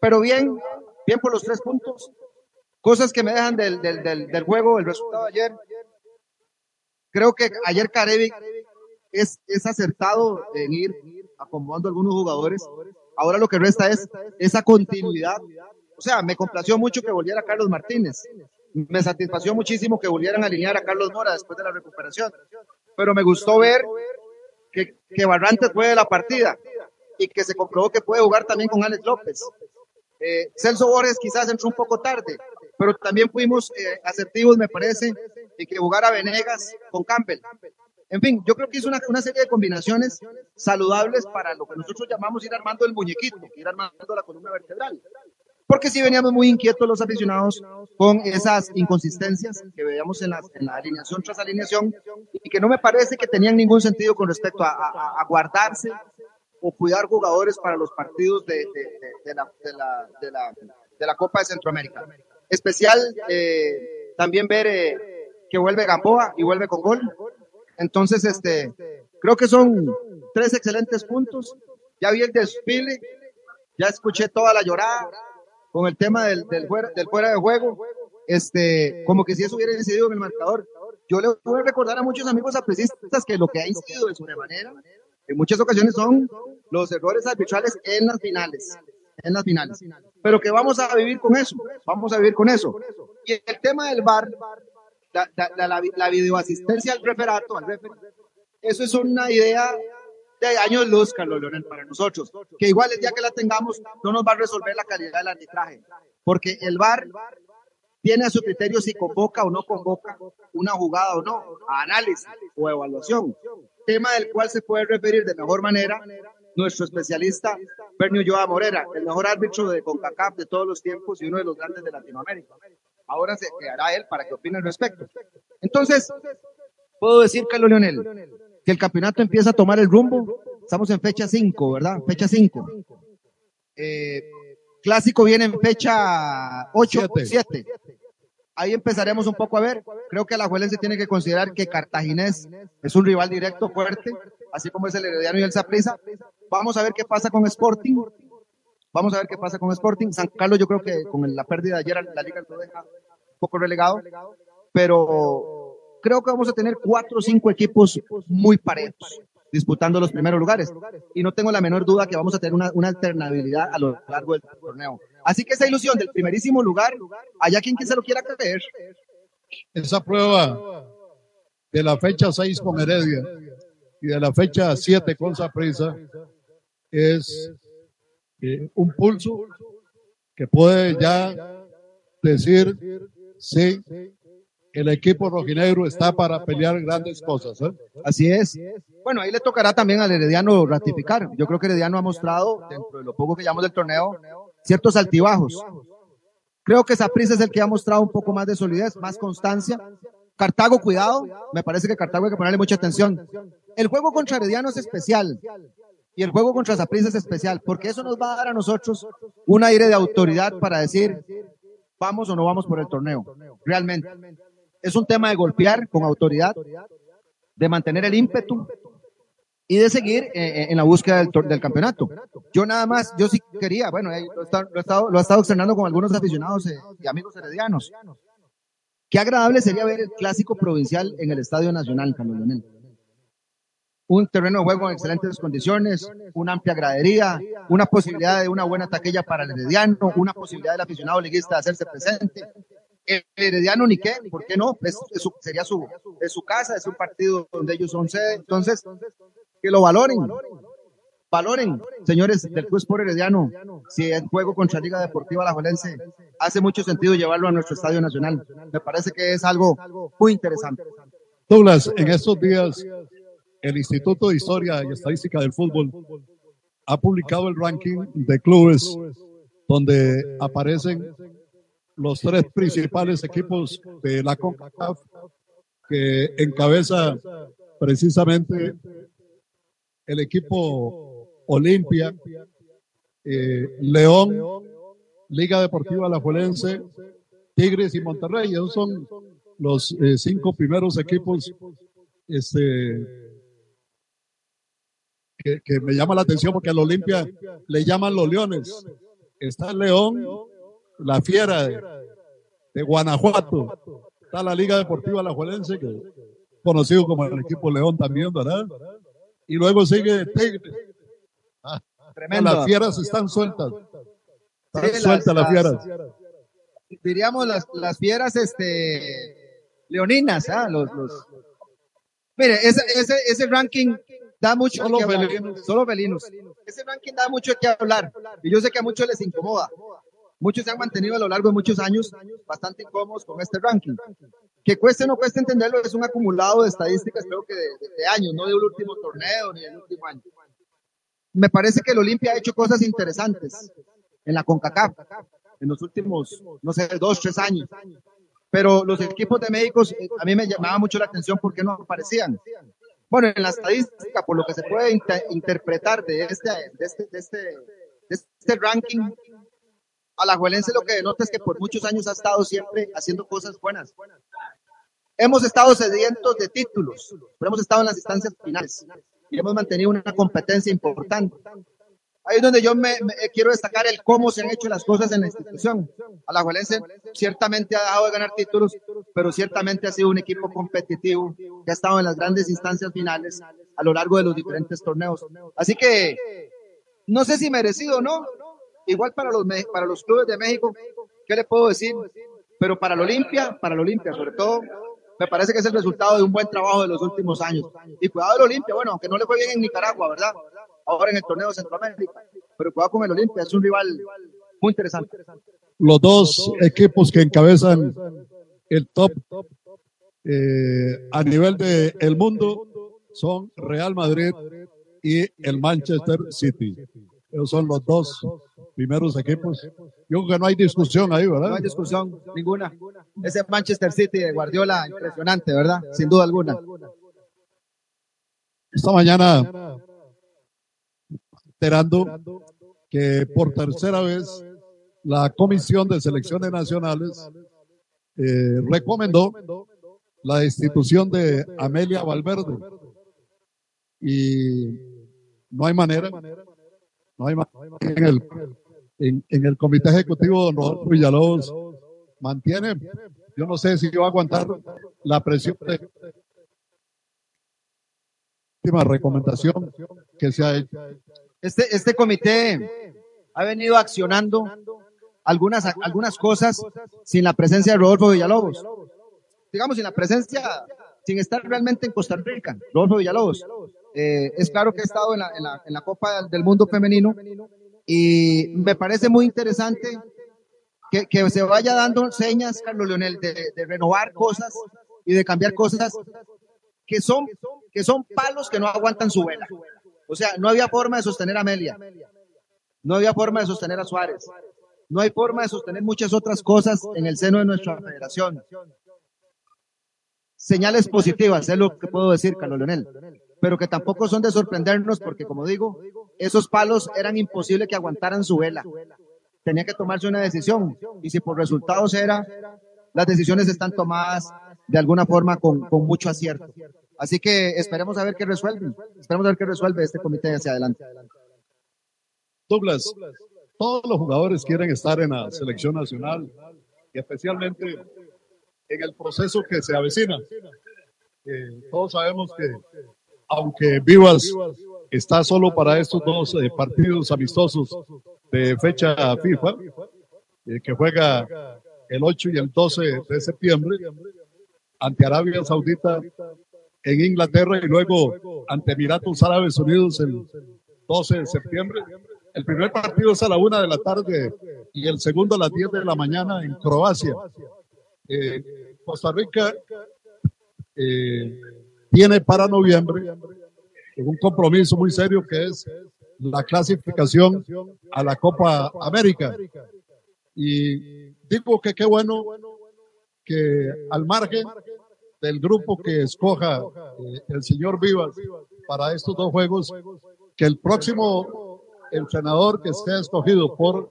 pero bien, bien por los tres puntos. Cosas que me dejan del, del, del, del juego, el resultado de ayer. Creo que ayer Carevic es, es acertado en ir acomodando algunos jugadores. Ahora lo que resta es esa continuidad. O sea, me complació mucho que volviera Carlos Martínez. Me satisfació muchísimo que volvieran a alinear a Carlos Mora después de la recuperación. Pero me gustó ver que, que Barrantes fue de la partida y que se comprobó que puede jugar también con Alex López. Eh, Celso Borges quizás entró un poco tarde, pero también fuimos eh, asertivos, me parece, y que jugara Venegas con Campbell. En fin, yo creo que hizo una, una serie de combinaciones saludables para lo que nosotros llamamos ir armando el muñequito, ir armando la columna vertebral. Porque sí veníamos muy inquietos los aficionados con esas inconsistencias que veíamos en en la alineación tras alineación y que no me parece que tenían ningún sentido con respecto a, a- a guardarse o cuidar jugadores para los partidos de, de- de- de la, la, la, la Copa de Centroamérica. Especial eh, también ver eh, que vuelve Gamboa y vuelve con gol. Entonces, este, creo que son tres excelentes puntos. Ya vi el desfile, ya escuché toda la llorada con el tema del, del, fuera, del fuera de juego. Este, como que si eso hubiera incidido en el marcador. Yo le voy a recordar a muchos amigos aprecistas que lo que ha incidido de sobremanera en muchas ocasiones son los errores arbitrales en las finales, en las finales. Pero que vamos a vivir con eso, vamos a vivir con eso. Y el tema del VAR, la, la, la, la- videoasistencia al referato, al eso es una idea de años luz, Carlos Leonel, para nosotros. Que igual el día que la tengamos no nos va a resolver la calidad del arbitraje. Porque el VAR tiene a su criterio si convoca o no convoca una jugada o no, a análisis o evaluación. Tema del cual se puede referir de mejor manera nuestro especialista Bernio Joa Morera, el mejor árbitro de CONCACAF de todos los tiempos y uno de los grandes de Latinoamérica. Ahora se quedará él para que opine al respecto. Entonces, puedo decir, Carlos Leonel, que el campeonato empieza a tomar el rumbo. Estamos en fecha 5, ¿verdad? Fecha 5. Eh, clásico viene en fecha 8, 7. Ahí empezaremos un poco a ver. Creo que la se tiene que considerar que Cartaginés es un rival directo fuerte, así como es el Herediano y el Saprissa. Vamos a ver qué pasa con Sporting. Vamos a ver qué pasa con Sporting. San Carlos, yo creo que con la pérdida de ayer la liga lo deja un poco relegado, pero creo que vamos a tener cuatro o cinco equipos muy parejos disputando los primeros lugares. Y no tengo la menor duda que vamos a tener una, una alternabilidad a lo largo del torneo. Así que esa ilusión del primerísimo lugar, allá quien, se lo quiera creer. Esa prueba de la fecha 6 con Heredia y de la fecha 7 con Saprissa es un pulso que puede ya decir sí, el equipo rojinegro está para pelear grandes cosas. ¿eh? Así es. Bueno, ahí le tocará también al Herediano ratificar. Yo creo que Herediano ha mostrado, dentro de lo poco que llevamos del torneo, ciertos altibajos. Creo que Saprissa es el que ha mostrado un poco más de solidez, más constancia. Cartago, cuidado. Me parece que Cartago hay que ponerle mucha atención. El juego contra Herediano es especial. Y el juego contra Saprissa es especial, porque eso nos va a dar a nosotros un aire de autoridad para decir, vamos o no vamos por el torneo. Realmente. Es un tema de golpear con autoridad, de mantener el ímpetu y de seguir eh, en la búsqueda del, del campeonato. Yo nada más, yo sí quería, bueno, eh, lo, estado, lo he estado- lo he estado externando con algunos aficionados eh, y amigos heredianos. Qué agradable sería ver el clásico provincial en el Estadio Nacional, Carlos Leonel. Un terreno de juego en excelentes condiciones, una amplia gradería, una posibilidad de una buena taquilla para el Herediano, una posibilidad del aficionado liguista de hacerse presente. El Herediano ni qué, ¿por qué no? Es, su- sería su, es su casa, es un partido donde ellos son sede. Entonces, que lo valoren. Valoren, señores del Club Sport Herediano, si el juego contra Liga Deportiva Alajuelense hace mucho sentido llevarlo a nuestro Estadio Nacional. Me parece que es algo muy interesante. Douglas, en estos días el Instituto de Historia y Estadística del Fútbol ha publicado el ranking de clubes donde aparecen los tres principales equipos de la CONCACAF que encabeza precisamente el equipo Olimpia, eh, León, Liga Deportiva Alajuelense, Tigres y Monterrey. Son los eh, cinco primeros equipos este, que, que me llama la atención porque al Olimpia le llaman los Leones. Está el León, la Fiera de, de Guanajuato. Está la Liga Deportiva Alajuelense, que conocido como el equipo León también, ¿verdad? Y luego sigue Tigres. Ah, Tremendo. Las fieras están sueltas. Están Sí, sueltas las, las- fieras. diríamos las, las fieras este leoninas, ¿ah? Los, los... Mire, ese, ese, ese ranking da mucho Solo que hablar. felinos. Solo felinos. Ese ranking da mucho que hablar. Y yo sé que a muchos les incomoda. Muchos se han mantenido a lo largo de muchos años bastante incómodos con este ranking. que cueste o no cueste entenderlo, es un acumulado de estadísticas, creo que de, de- de años, no de un último torneo ni del último año. Me parece que el Olimpia ha hecho cosas interesantes en la CONCACAF en los últimos, no sé, dos, tres años. Pero los equipos de México, eh, a mí me llamaba mucho la atención porque no aparecían. Bueno, en la estadística, por lo que se puede inter- interpretar de este, de este, de este, de este ranking, Alajuelense lo que denota es que por muchos años ha estado siempre haciendo cosas buenas. Hemos estado sedientos de títulos, pero hemos estado en las instancias finales y hemos mantenido una competencia importante. Ahí es donde yo me, me- eh, quiero destacar el cómo se han hecho las cosas en la institución. Alajuelense ciertamente ha dejado de ganar títulos, pero ciertamente ha sido un equipo competitivo que ha estado en las grandes instancias finales a lo largo de los diferentes torneos. Así que no sé si merecido o no, igual para los, para los clubes de México, ¿qué le puedo decir? Pero para el Olimpia, para el Olimpia sobre todo, me parece que es el resultado de un buen trabajo de los últimos años. Y cuidado el Olimpia, bueno, aunque no le fue bien en Nicaragua, ¿verdad? Ahora en el torneo de Centroamérica. Pero cuidado con el Olimpia, es un rival muy interesante. Los dos equipos que encabezan el top eh, a nivel de el mundo son Real Madrid y el Manchester City. Esos son los dos primeros equipos. Yo creo que no hay discusión ahí, ¿verdad? No hay discusión ninguna. Ese Manchester City de Guardiola, impresionante, ¿verdad? Sin duda alguna. Esta mañana enterando que por tercera vez la Comisión de Selecciones Nacionales eh, recomendó la destitución de Amelia Valverde. Y no hay manera, no hay manera. En el, en, el Comité Ejecutivo, don Rodolfo Villalobos mantiene, yo no sé si va a aguantar la presión de última recomendación que se ha hecho. Este, este comité ha venido accionando algunas, algunas cosas sin la presencia de Rodolfo Villalobos. Digamos, sin la presencia, sin estar realmente en Costa Rica, Rodolfo Villalobos. Eh, es claro que ha estado en la, Copa del Mundo Femenino y me parece muy interesante que, que se vaya dando señas, Carlos Leonel, de, de renovar cosas y de cambiar cosas que son, que son palos que no aguantan su vela. O sea, no había forma de sostener a Amelia. No había forma de sostener a Suárez. No hay forma de sostener muchas otras cosas en el seno de nuestra federación. Señales positivas, es lo que puedo decir, Carlos Leonel. Pero que tampoco son de sorprendernos porque, como digo, esos palos eran imposible que aguantaran su vela. Tenía que tomarse una decisión. Y si por resultados era, las decisiones están tomadas de alguna forma con, con mucho acierto. Así que esperemos a ver qué resuelven. Esperemos a ver qué resuelve este comité hacia adelante. Douglas, todos los jugadores quieren estar en la selección nacional y especialmente en el proceso que se avecina. Eh, todos sabemos que aunque Vivas está solo para estos dos eh, partidos amistosos de fecha FIFA, eh, que juega el 8 y el 12 de septiembre ante Arabia Saudita en Inglaterra y luego ante Emiratos Árabes Unidos el 12 de septiembre. El primer partido es a la una de la tarde y el segundo a las 10 de la mañana en Croacia. Eh, Costa Rica eh, tiene para noviembre un compromiso muy serio que es la clasificación a la Copa América. Y digo que qué bueno que al margen del grupo que escoja eh, el señor Vivas para estos dos juegos, que el próximo entrenador que sea escogido por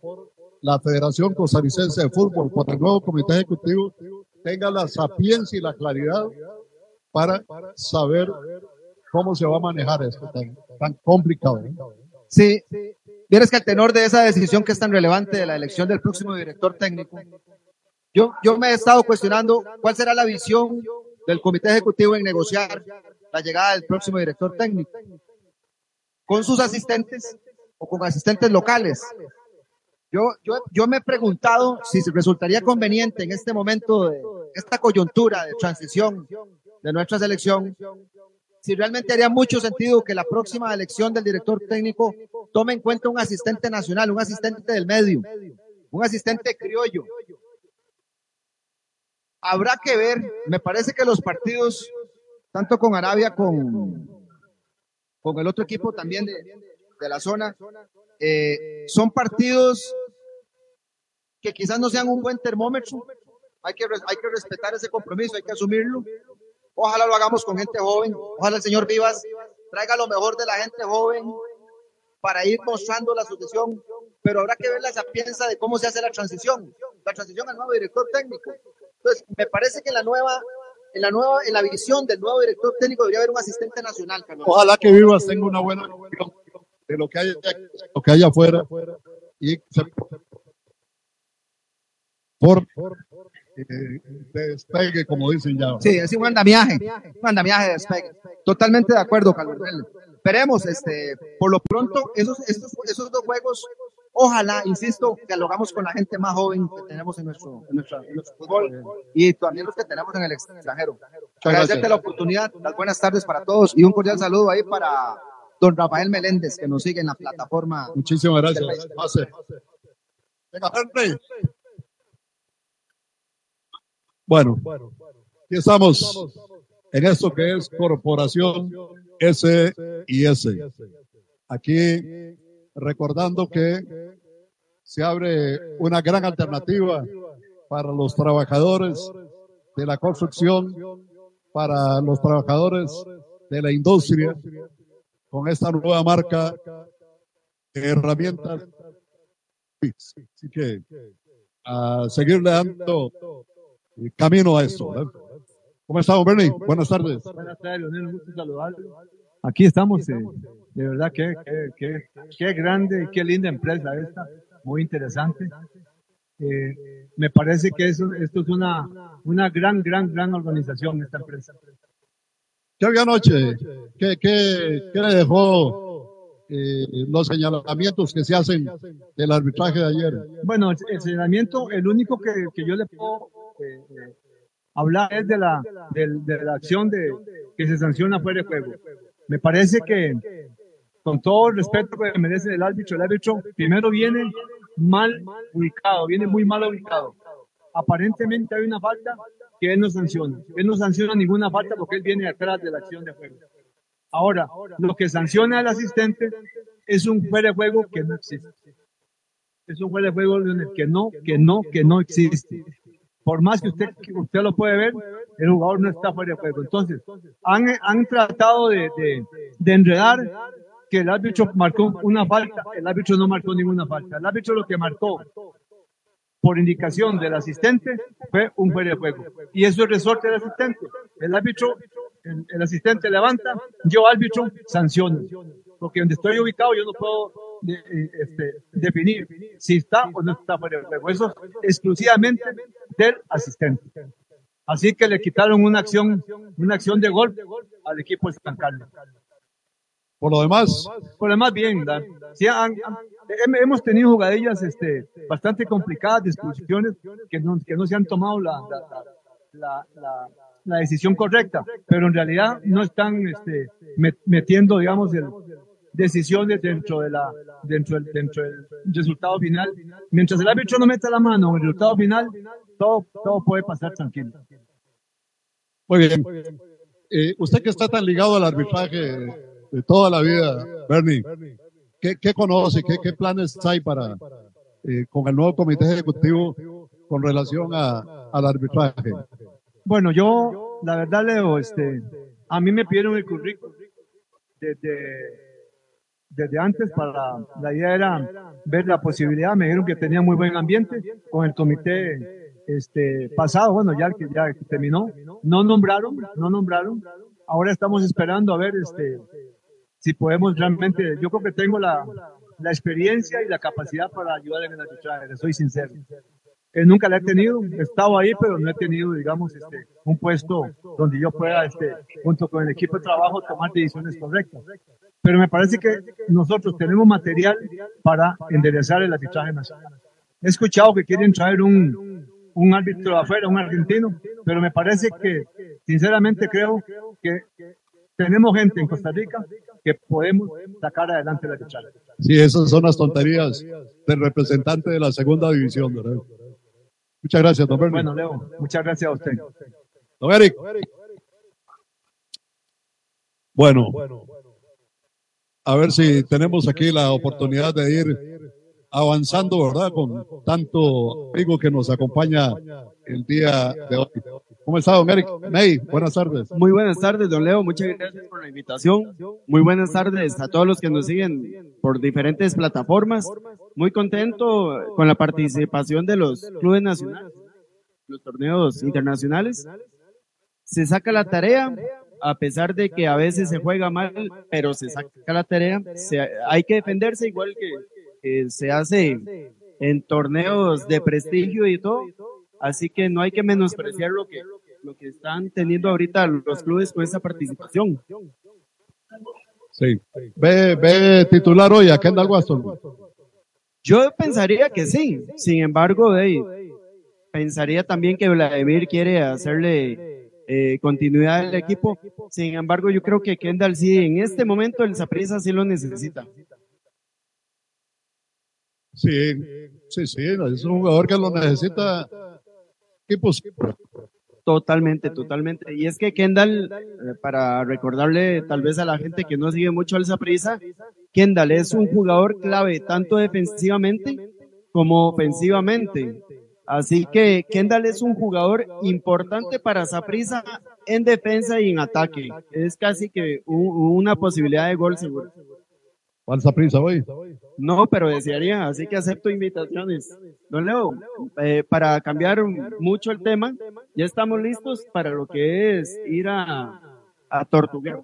la Federación Costarricense de Fútbol, por el nuevo comité ejecutivo, tenga la sapiencia y la claridad para saber cómo se va a manejar esto tan, tan complicado. ¿no? Sí, vieres que el tenor de esa decisión que es tan relevante de la elección del próximo director técnico, yo, yo me he estado cuestionando cuál será la visión del comité ejecutivo en negociar la llegada del próximo director técnico con sus asistentes o con asistentes locales. Yo, yo, yo me he preguntado si resultaría conveniente en este momento de esta coyuntura de transición de nuestra selección, si realmente haría mucho sentido que la próxima elección del director técnico tome en cuenta un asistente nacional, un asistente del medio, un asistente criollo. Habrá que ver, me parece que los partidos, tanto con Arabia, con, con el otro equipo también de, de la zona, eh, son partidos que quizás no sean un buen termómetro. Hay que, hay que respetar ese compromiso, hay que asumirlo. Ojalá lo hagamos con gente joven. Ojalá el señor Vivas traiga lo mejor de la gente joven para ir mostrando la sucesión. Pero habrá que ver la sapienza de cómo se hace la transición, la transición al nuevo director técnico. Entonces, me parece que en la nueva, en la nueva, en la visión del nuevo director técnico debería haber un asistente nacional. Carlos. Ojalá que Vivas tenga una buena visión de lo que hay, lo que hay afuera y por eh, despegue, como dicen ya. Sí, es un andamiaje, un andamiaje de despegue. Totalmente de acuerdo, Carlos. Esperemos, este, por lo pronto, esos, esos, esos dos juegos, ojalá, insisto, que lo hagamos con la gente más joven que tenemos en nuestro, en nuestra- en nuestro fútbol y también los que tenemos en el extranjero. Agradecerte la oportunidad, las buenas tardes para todos y un cordial saludo ahí para don Rafael Meléndez, que nos sigue en la plataforma. Muchísimas gracias. Pase. Venga, Henry. Bueno, aquí estamos en esto que es Corporación S y S. Aquí recordando que se abre una gran alternativa para los trabajadores de la construcción, para los trabajadores de la industria, con esta nueva marca herramientas. Así que a seguirle dando eh, camino a esto. ¿verdad? ¿Cómo estamos, Bernie? Buenas tardes. Buenas tardes, Leonel, un gusto. Aquí estamos, eh, de verdad que qué, qué, qué grande y qué linda empresa esta, muy interesante. Eh, me parece que eso, esto es una, una gran, gran, gran organización esta empresa. ¿Qué había anoche? ¿Qué, qué, qué le dejó eh, los señalamientos que se hacen del arbitraje de ayer? Bueno, el, el señalamiento, el único que, que yo le puedo eh, eh, hablar es de la, del- de, la acción de, que se sanciona fuera de juego. Me parece que, con todo el respeto que merece el árbitro, el árbitro primero viene mal ubicado, viene muy mal ubicado. Aparentemente hay una falta que él no sanciona. Él no sanciona ninguna falta porque él viene atrás de la acción de juego. Ahora, lo que sanciona al asistente es un fuera de juego que no existe. Es un fuera de juego que no, que no, que no existe. Por más que usted, usted lo puede ver, el jugador no está fuera de juego. Entonces, han, han tratado de, de, enredar que el árbitro marcó una falta. El árbitro no marcó ninguna falta. El árbitro lo que marcó por indicación del asistente fue un fuera de juego. Y eso es resorte del asistente. El árbitro, el, el asistente levanta, yo árbitro sanciono. Porque donde estoy ubicado yo no puedo de- eh, este, definir si está o no está fuera de juego. Eso es exclusivamente del asistente. Así que le quitaron una acción, una acción de gol al equipo de San Carlos. Por lo demás, Por lo demás, bien. Sí, han- han- hem- hemos tenido jugadillas este, bastante complicadas, disposiciones que no, que no se han tomado la, la, la, la- decisión correcta, pero en realidad no están este, met- metiendo, digamos, el, decisiones dentro, de la, dentro, del, dentro del resultado final. Mientras el árbitro no meta la mano en el resultado final, todo, todo puede pasar tranquilo. muy bien. Eh, usted que está tan ligado al arbitraje de toda la vida, Bernie, ¿qué, qué conoce? ¿Qué, qué planes hay para eh, con el nuevo comité ejecutivo con relación a, al arbitraje? Bueno, yo, la verdad, Leo, este, a mí me pidieron el currículum desde, desde antes para, la idea era ver la posibilidad, me dijeron que tenía muy buen ambiente con el comité este, pasado, bueno, ya que ya terminó, no nombraron, no nombraron, ahora estamos esperando a ver este, si podemos realmente, yo creo que tengo la, la experiencia y la capacidad para ayudar en el arbitraje, soy sincero. Eh, nunca la he tenido, he estado ahí, pero no he tenido, digamos, este, un puesto donde yo pueda, este, junto con el equipo de trabajo, tomar decisiones correctas. Pero me parece que nosotros tenemos material para enderezar el arbitraje nacional. He escuchado que quieren traer un, un árbitro afuera, un argentino, pero me parece que, sinceramente, creo que tenemos gente en Costa Rica que podemos sacar adelante el arbitraje. Sí, esas son las tonterías del representante de la segunda división, ¿verdad? Muchas gracias, don Bernie. Bueno, Leo, muchas gracias a usted. Don Eric. Bueno, a ver si tenemos aquí la oportunidad de ir avanzando, ¿verdad? Con tanto amigo que nos acompaña el día de hoy. ¿Cómo está, don Eric? May, buenas tardes. Muy buenas tardes, don Leo. Muchas gracias por la invitación. Muy buenas tardes a todos los que nos siguen por diferentes plataformas. Muy contento con la participación de los clubes nacionales, los torneos internacionales. Se saca la tarea, a pesar de que a veces se juega mal, pero se saca la tarea. Se- hay que defenderse igual que, que se hace en torneos de prestigio y todo. Así que no hay que menospreciar lo que, lo que están teniendo ahorita los clubes con esa participación. Sí. Ve, ve titular hoy a Kendall Waston. Yo pensaría que sí. Sin embargo, pensaría también que Vladimir quiere hacerle eh, continuidad al equipo. Sin embargo, yo creo que Kendall sí, en este momento el Saprissa sí lo necesita. Sí, sí, sí, es un jugador que lo necesita equipos. Totalmente, totalmente. Y es que Kendall, eh, para recordarle tal vez a la gente que no sigue mucho al Saprissa, Kendall es un jugador clave tanto defensivamente como ofensivamente. Así que Kendall es un jugador importante para Saprissa en defensa y en ataque. Es casi que una posibilidad de gol seguro. Falsa prisa hoy. No, pero desearía, así que acepto invitaciones. Don Leo, eh, para cambiar mucho el tema, ya estamos listos para lo que es ir a, a Tortuguero.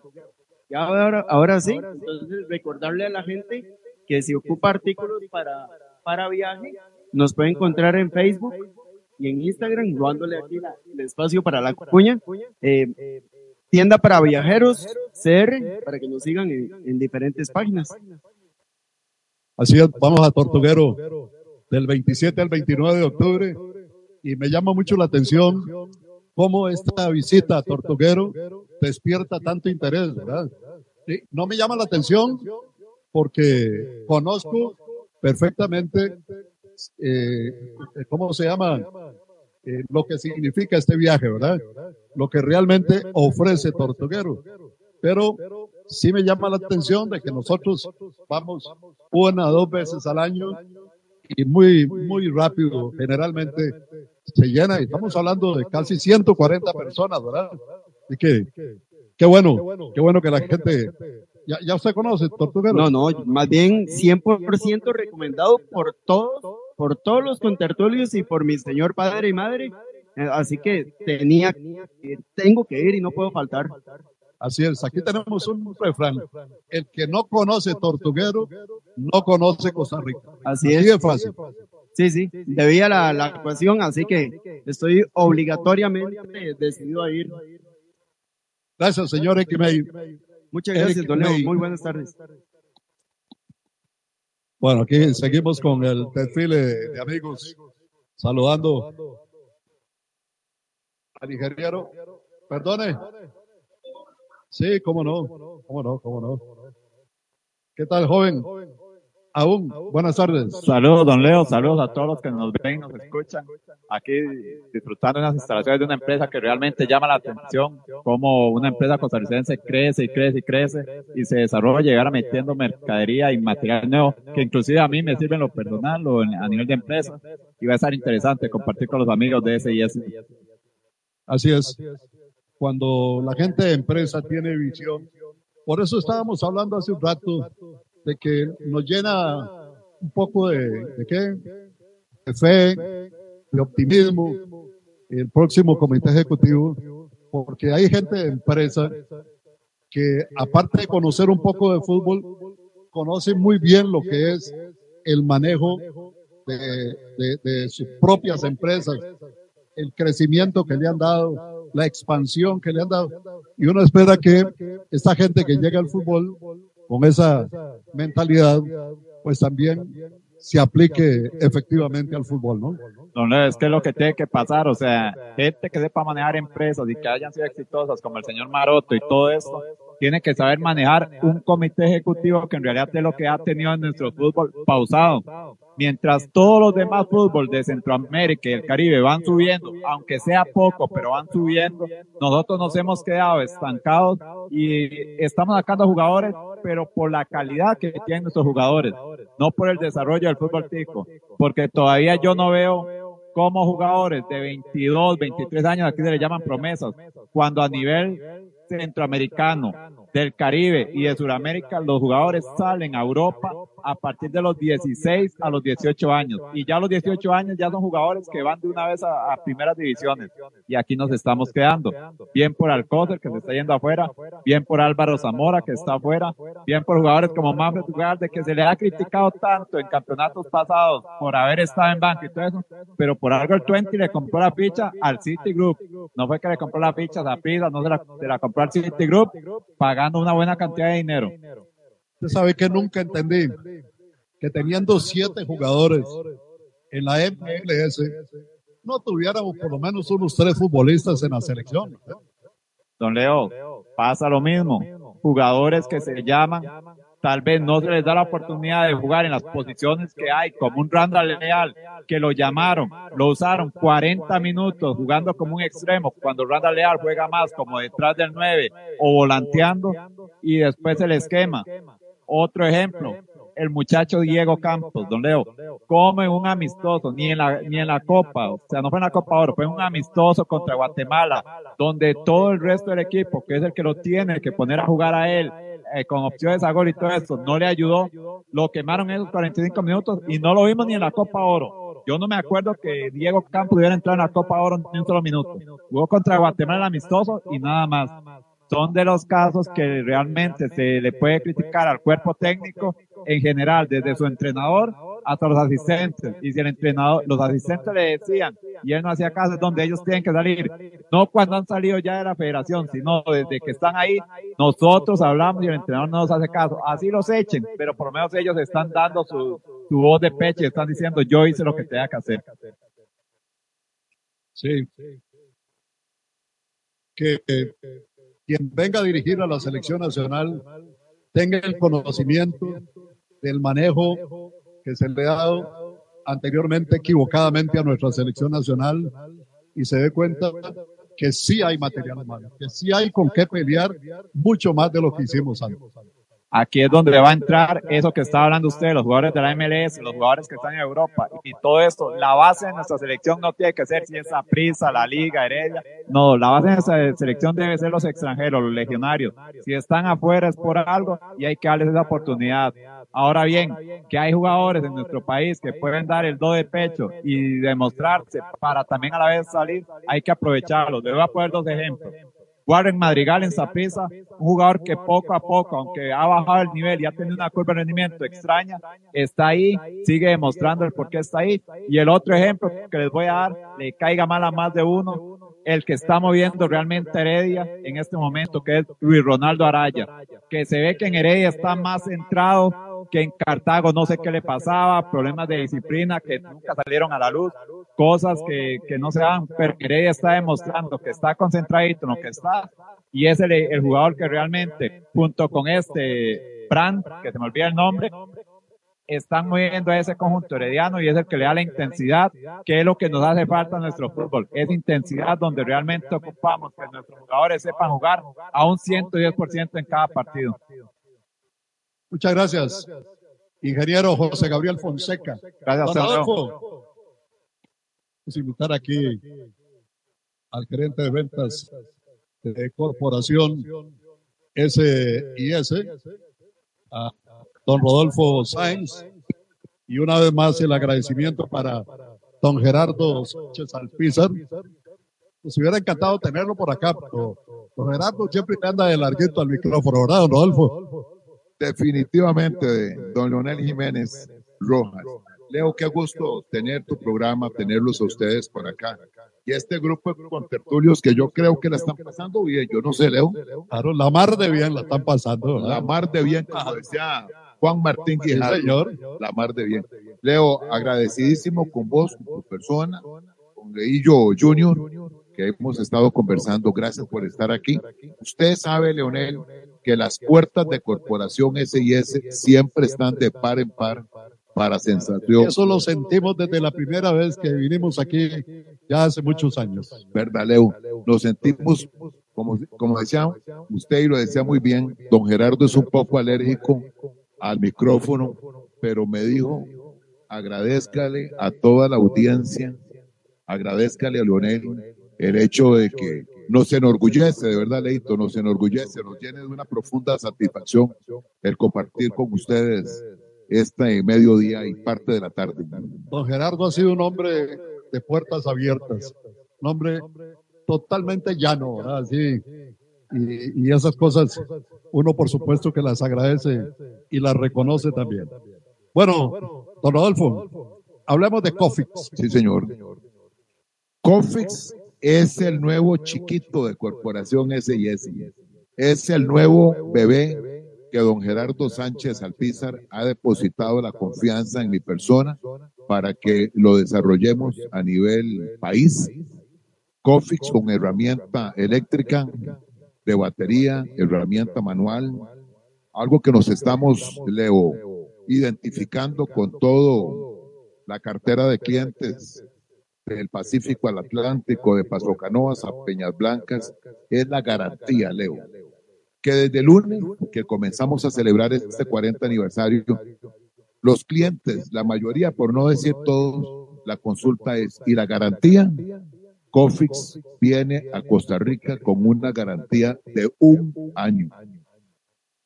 Ya ahora, ahora sí, entonces recordarle a la gente que si ocupa artículos para, para viaje, nos puede encontrar en Facebook y en Instagram, dándole aquí el espacio para la cuña. Eh, tienda para viajeros, CR, para que nos sigan en, en diferentes páginas. Así es, vamos a Tortuguero del 27 al 29 de octubre y me llama mucho la atención cómo esta visita a Tortuguero despierta tanto interés, ¿verdad? No me llama la atención porque conozco perfectamente, eh, ¿cómo se llama? Eh, lo que significa este viaje, ¿verdad? Lo que realmente ofrece Tortuguero. Pero sí me llama la atención de que nosotros vamos una o dos veces al año y muy, muy rápido, generalmente se llena. y Estamos hablando de casi 140 personas, ¿verdad? Así que, qué bueno, qué bueno que la gente, ya, ya usted conoce Tortuguero. No, no, más bien 100% recomendado por todos, por todos los contertulios y por mi señor padre y madre. Eh, Así que tenía, tengo que ir y no puedo faltar. Así es, aquí tenemos un refrán. El que no conoce Tortuguero, no conoce Costa Rica. Así es. de fácil. Sí, sí, debía la, la actuación, así que estoy obligatoriamente decidido a ir. Gracias, señor Equimey. Muchas gracias, don Leo. May. Muy buenas tardes. Bueno, aquí seguimos con el desfile de amigos, saludando al ingeniero. Perdone. Sí, cómo no, cómo no, cómo no. ¿Qué tal, joven? Aún, buenas tardes. Saludos, don Leo, saludos a todos los que nos ven, nos escuchan. Aquí disfrutando de las instalaciones de una empresa que realmente llama la atención, como una empresa costarricense crece y crece y crece y se desarrolla, llegar metiendo mercadería y material nuevo, que inclusive a mí me sirve en lo personal o en- a nivel de empresa. Y va a estar interesante compartir con los amigos de SIS. Así es. Cuando la gente de empresa tiene visión, por eso estábamos hablando hace un rato de que nos llena un poco de, ¿de qué? De fe, de optimismo, el próximo comité ejecutivo, porque hay gente de empresa que aparte de conocer un poco de fútbol, conoce muy bien lo que es el manejo de, sus propias empresas, el crecimiento que le han dado, la expansión que le han dado. Y uno espera que esta gente que llega al fútbol con esa mentalidad, pues también se aplique efectivamente al fútbol, ¿no? Don Leo, es que es lo que tiene que pasar, o sea, gente que sepa manejar empresas y que hayan sido exitosas como el señor Maroto y todo esto, tiene que saber manejar un comité ejecutivo que en realidad es lo que ha tenido en nuestro fútbol pausado. Mientras todos los demás fútbol de Centroamérica y el Caribe van subiendo, aunque sea poco, pero van subiendo, nosotros nos hemos quedado estancados y estamos sacando jugadores, pero por la calidad que tienen nuestros jugadores, no por el desarrollo del fútbol tico, porque todavía yo no veo cómo jugadores de 22, 23 años, aquí se le llaman promesas, cuando a nivel centroamericano, del Caribe y de Sudamérica, los jugadores salen a Europa a partir de los 16 a los 18 años. Y ya los 18 años ya son jugadores que van de una vez a, a primeras divisiones. Y aquí nos estamos quedando. Bien por Alcócer, que se está yendo afuera. Bien por Álvaro Zamora, que está afuera. Bien por jugadores como Manfred Ugalde, que se le ha criticado tanto en campeonatos pasados por haber estado en banco y todo eso. Pero por algo el 20 le compró la ficha al City Group. No fue que le compró la ficha a Prisa, no se la, se la compró al City Group, pagando una buena cantidad de dinero. Usted sabe que nunca entendí que teniendo siete jugadores en la MLS, no tuviéramos por lo menos unos tres futbolistas en la selección. Don Leo, pasa lo mismo. Jugadores que se llaman, tal vez no se les da la oportunidad de jugar en las posiciones que hay, como un Randall Leal, que lo llamaron, lo usaron 40 minutos jugando como un extremo, cuando Randall Leal juega más como detrás del 9 o volanteando, y después el esquema. Otro ejemplo, el muchacho Diego Campos, don Leo, como un amistoso, ni en la, ni en la Copa, o sea, no fue en la Copa Oro, fue un amistoso contra Guatemala, donde todo el resto del equipo, que es el que lo tiene, que poner a jugar a él, eh, con opciones a gol y todo eso, no le ayudó, lo quemaron esos 45 minutos y no lo vimos ni en la Copa Oro. Yo no me acuerdo que Diego Campos hubiera entrado en la Copa Oro ni un solo minuto. Jugó contra Guatemala amistoso y nada más son de los casos que realmente se le puede criticar al cuerpo técnico en general, desde su entrenador hasta los asistentes. Y si el entrenador, los asistentes le decían y él no hacía caso, es donde ellos tienen que salir. No cuando han salido ya de la federación, sino desde que están ahí, nosotros hablamos y el entrenador no nos hace caso. Así los echen, pero por lo menos ellos están dando su, su voz de pecho y están diciendo yo hice lo que tenía que hacer. Sí. Que quien venga a dirigir a la selección nacional tenga el conocimiento del manejo que se le ha dado anteriormente equivocadamente a nuestra selección nacional y se dé cuenta que sí hay material humano, que sí hay con qué pelear mucho más de lo que hicimos antes. Aquí es donde va a entrar eso que está hablando usted, los jugadores de la MLS, los jugadores que están en Europa y todo esto. La base de nuestra selección no tiene que ser si esa prisa, la liga, Heredia. No, la base de nuestra selección debe ser los extranjeros, los legionarios. Si están afuera es por algo y hay que darles esa oportunidad. Ahora bien, que hay jugadores en nuestro país que pueden dar el do de pecho y demostrarse para también a la vez salir, hay que aprovecharlo. Debo poner dos ejemplos. Warren Madrigal en Saprissa, un jugador que poco a poco, aunque ha bajado el nivel y ha tenido una curva de rendimiento extraña, está ahí, sigue demostrando el por qué está ahí. Y el otro ejemplo que les voy a dar, le caiga mal a más de uno, el que está moviendo realmente Heredia en este momento, que es Luis Ronaldo Araya, que se ve que en Heredia está más centrado que en Cartago no sé qué le pasaba, problemas de disciplina que nunca salieron a la luz, cosas que, que no se dan, pero Heredia está demostrando que está concentradito en lo que está y es el, el jugador que realmente, junto con este Brand, que se me olvida el nombre, están moviendo a ese conjunto herediano y es el que le da la intensidad, que es lo que nos hace falta en nuestro fútbol. Es intensidad donde realmente ocupamos que nuestros jugadores sepan jugar a un 110% en cada partido. Muchas gracias. Ingeniero José Gabriel Fonseca. Gracias, Don. Adolfo. Invitar aquí al gerente de ventas de Corporación SIS, a don Rodolfo Sáenz, y una vez más el agradecimiento para don Gerardo Sánchez Alpizar. Nos hubiera encantado tenerlo por acá, pero don Gerardo siempre le anda de larguito al micrófono, ¿verdad, don Rodolfo? Definitivamente, don Leonel Jiménez Rojas. Leo, qué gusto tener tu programa, tenerlos a ustedes por acá. Y este grupo de contertulios que yo creo que la están pasando bien, yo no sé, Leo. Claro, la mar de bien la están pasando. ¿verdad? La mar de bien, como decía Juan Martín Guijarro. señor. La mar de bien. Leo, agradecidísimo con vos, con tu persona, con Leillo Junior, que hemos estado conversando. Gracias por estar aquí. Usted sabe, Leonel, que las puertas de Corporación S&S siempre están de par en par para sensación. Eso lo sentimos desde la primera vez que vinimos aquí, ya hace muchos años. ¿Verdad, Leo? Nos sentimos, como, como decía usted y lo decía muy bien, don Gerardo es un poco alérgico al micrófono, pero me dijo, agradezcale a toda la audiencia, agradezcale a Leonel el hecho de que nos enorgullece, de verdad, Leito, nos enorgullece, nos llena de una profunda satisfacción el compartir con ustedes este mediodía y parte de la tarde. Don Gerardo ha sido un hombre de puertas abiertas, un hombre totalmente llano, ¿verdad? Sí. Y, y esas cosas, uno por supuesto que las agradece y las reconoce también. Bueno, don Rodolfo, hablemos de Cofix. Sí, señor. Cofix es el nuevo chiquito de Corporación S&S. Es el nuevo bebé que don Gerardo Sánchez Alpizar ha depositado la confianza en mi persona para que lo desarrollemos a nivel país. Cofix con herramienta eléctrica, de batería, herramienta manual, algo que nos estamos, Leo, identificando con todo la cartera de clientes del Pacífico al Atlántico, de Paso Canoas a Peñas Blancas, es la garantía, Leo, que desde el lunes que comenzamos a celebrar este 40 aniversario, los clientes, la mayoría, por no decir todos, la consulta es, ¿y la garantía? Cofix viene a Costa Rica con una garantía de un año.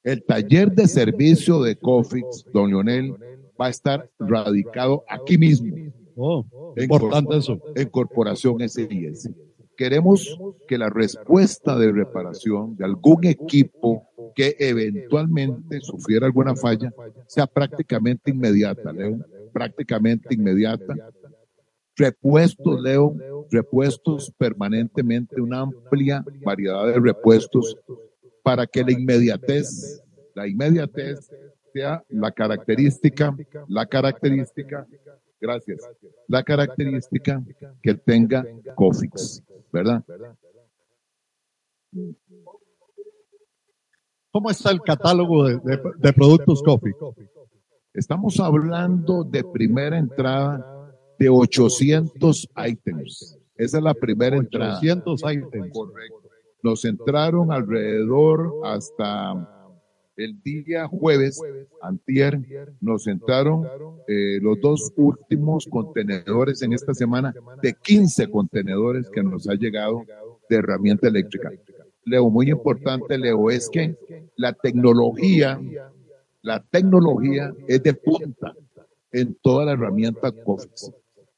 El taller de servicio de Cofix, don Leonel, va a estar radicado aquí mismo. Oh, importante eso. En Corporación S&S. Queremos que la respuesta de reparación de algún equipo que eventualmente sufriera alguna falla sea prácticamente inmediata, Leo, prácticamente inmediata. Repuestos, Leo, repuestos permanentemente, una amplia variedad de repuestos para que la inmediatez, la inmediatez sea la característica, la característica, gracias, la característica que tenga Cofix, ¿verdad? ¿Cómo está el catálogo de, de- de productos Cofix? Estamos hablando de primera entrada de 800 ítems. Esa es la primera entrada. 800 ítems. Correcto. Nos entraron alrededor hasta el día jueves, antier, nos entraron eh, los dos últimos contenedores en esta semana de 15 contenedores que nos ha llegado de herramienta eléctrica. Leo, muy importante, Leo, es que la tecnología, la tecnología es de punta en toda la herramienta COFIX.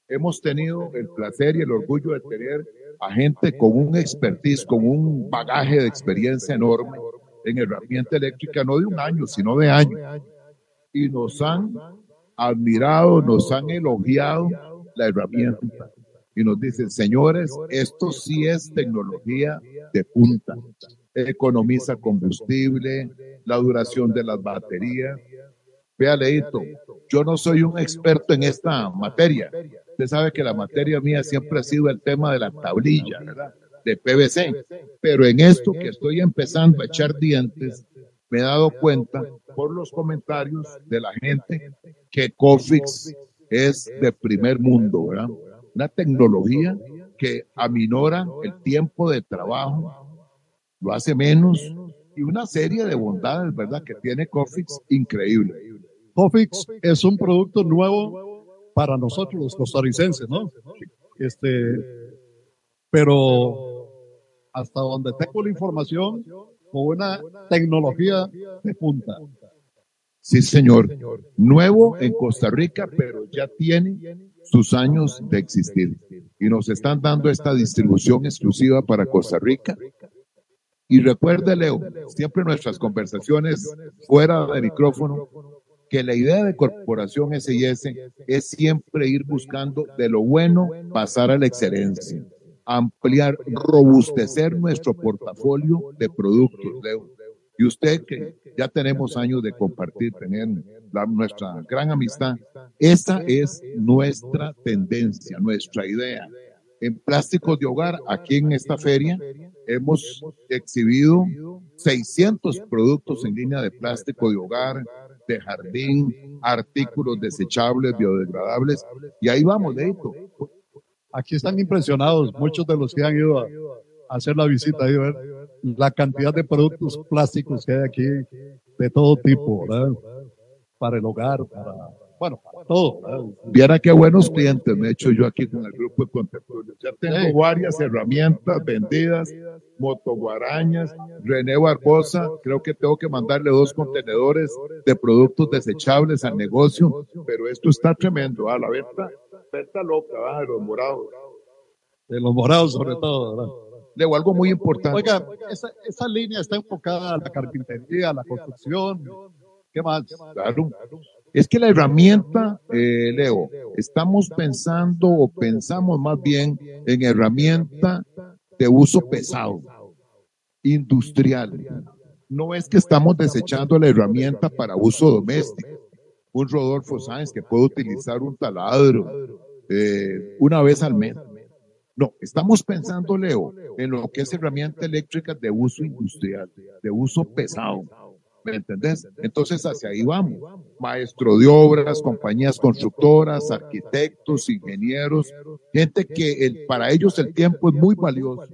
Hemos tenido el placer y el orgullo de tener a gente con un expertise, con un bagaje de experiencia enorme en herramienta eléctrica, no de un año, sino de años. Y nos han admirado, nos han elogiado la herramienta. Y nos dicen, señores, esto sí es tecnología de punta. Economiza combustible, la duración de las baterías. Vea, Leito, yo no soy un experto en esta materia. Usted sabe que la materia mía siempre ha sido el tema de la tablilla, ¿verdad? De PVC. Pero en esto que estoy empezando a echar dientes, me he dado cuenta por los comentarios de la gente que Cofix es de primer mundo, ¿verdad? Una tecnología que aminora el tiempo de trabajo, lo hace menos y una serie de bondades, ¿verdad? Que tiene Cofix increíble. Cofix es un producto nuevo para nosotros los costarricenses, ¿no? Este, pero hasta donde tengo la información, con una tecnología de punta. Sí, señor. Nuevo en Costa Rica, pero ya tiene sus años de existir. Y nos están dando esta distribución exclusiva para Costa Rica. Y recuerde, Leo, siempre nuestras conversaciones fuera de micrófono, que la idea de Corporación S&S es siempre ir buscando de lo bueno pasar a la excelencia, ampliar, robustecer nuestro portafolio de productos, Leo. Y usted que ya tenemos años de compartir, tener nuestra gran amistad, esa es nuestra tendencia, nuestra idea. En plásticos de hogar, aquí en esta feria, hemos exhibido 600 productos en línea de plástico de hogar, de jardín, artículos desechables, biodegradables, y ahí vamos, Leito. Aquí están impresionados muchos de los que han ido a, hacer la visita y ver la cantidad de productos plásticos que hay aquí de todo tipo, ¿verdad? Para el hogar, para, bueno, para todo. ¿verdad? Viera qué buenos clientes me he hecho yo aquí con el grupo de contertulios. Ya tengo varias herramientas vendidas, motoguarañas, René Barbosa, creo que tengo que mandarle dos contenedores de productos desechables al negocio, pero esto está tremendo, a la venta, venta loca, ¿verdad? de los morados. De los morados sobre todo, ¿verdad? Luego, algo muy importante. Oiga, esa, esa línea está enfocada a la carpintería, a la construcción. ¿Qué más? Claro. Es que la herramienta, eh, Leo, estamos pensando o pensamos más bien en herramienta de uso pesado, industrial. No es que estamos desechando la herramienta para uso doméstico. Un Rodolfo Sáenz que puede utilizar un taladro eh, una vez al mes. No, estamos pensando, Leo, en lo que es herramienta eléctrica de uso industrial, de uso pesado. ¿Me entendés? Entonces hacia ahí vamos. Maestro de obras, compañías constructoras, arquitectos, ingenieros, gente que el, para ellos el tiempo es muy valioso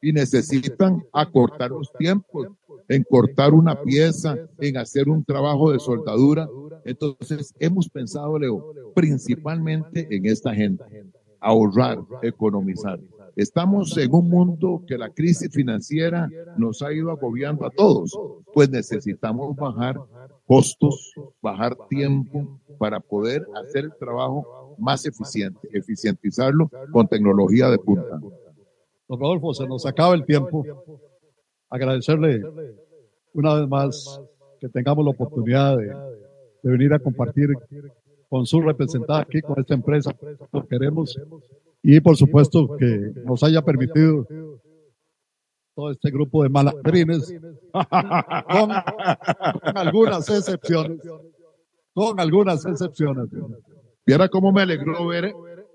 y necesitan acortar los tiempos, en cortar una pieza, en hacer un trabajo de soldadura. Entonces hemos pensado, Leo, principalmente en esta gente, ahorrar, economizar. Estamos en un mundo que la crisis financiera nos ha ido agobiando a todos, pues necesitamos bajar costos, bajar tiempo para poder hacer el trabajo más eficiente, eficientizarlo con tecnología de punta. Don Rodolfo, se nos acaba el tiempo. Agradecerle una vez más que tengamos la oportunidad de, venir a compartir con su representada aquí, con esta empresa, lo queremos. Y por supuesto que nos haya permitido todo este grupo de malandrines, <laughs> con, con algunas excepciones, con algunas excepciones. Viera cómo me alegró ver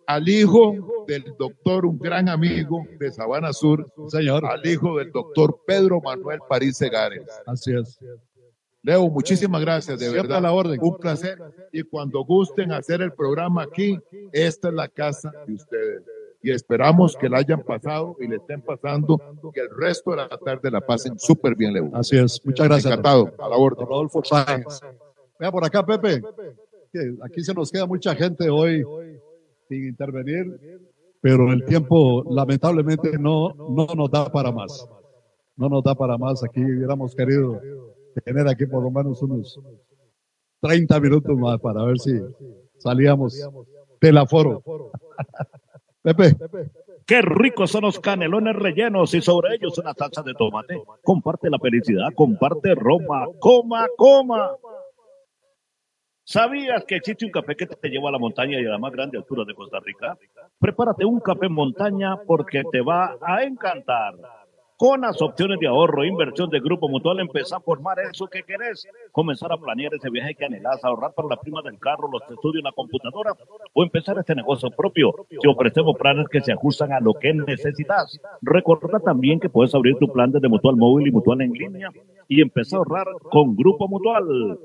al hijo del doctor, un gran amigo de Sabana Sur, señor, al hijo del doctor Pedro Manuel París Segares. Así es. Leo, muchísimas gracias, de Siempre verdad. la orden. Un placer. Y cuando gusten hacer el programa aquí, esta es la casa de ustedes. Y esperamos que la hayan pasado y le estén pasando, que el resto de la tarde la pasen súper bien, Leo. Así es. Muchas gracias. Encantado, a la orden. Rodolfo Sáenz. Vea por acá, Pepe. aquí se nos queda mucha gente hoy intervenir, pero el tiempo lamentablemente no, no nos da para más. No nos da para más. Aquí hubiéramos querido tener aquí por lo menos unos 30 minutos más para ver si salíamos del aforo. <laughs> Pepe. Qué ricos son los canelones rellenos y sobre ellos una salsa de tomate. Comparte la felicidad, comparte Roma, coma, coma. ¿Sabías que existe un café que te lleva a la montaña y a la más grande altura de Costa Rica? Prepárate un café montaña porque te va a encantar. Con las opciones de ahorro e inversión de Grupo Mutual, empezar a formar eso que querés. Comenzar a planear ese viaje que anhelás, ahorrar para la prima del carro, los estudios en la computadora o empezar este negocio propio. Te ofrecemos planes que se ajustan a lo que necesitas. Recuerda también que puedes abrir tu plan desde Mutual Móvil y Mutual en línea y empezar a ahorrar con Grupo Mutual.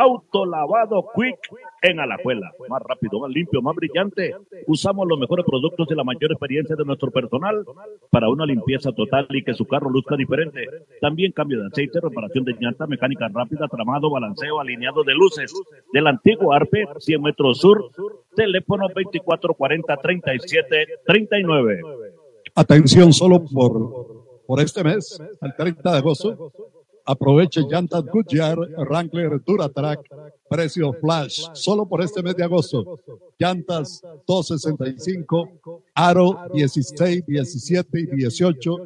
Autolavado Quick en Alajuela. Más rápido, más limpio, más brillante. Usamos los mejores productos y la mayor experiencia de nuestro personal para una limpieza total y que su carro luzca diferente. También cambio de aceite, reparación de llanta, mecánica rápida, tramado, balanceo, alineado de luces. Del antiguo ARPE, 100 metros sur, teléfono 2440-3739. Atención solo por, por este mes, el 30 de agosto. Aproveche llantas Goodyear Wrangler Duratrack, precio flash, solo por este mes de agosto. Llantas 265, aro 16, 17 y 18,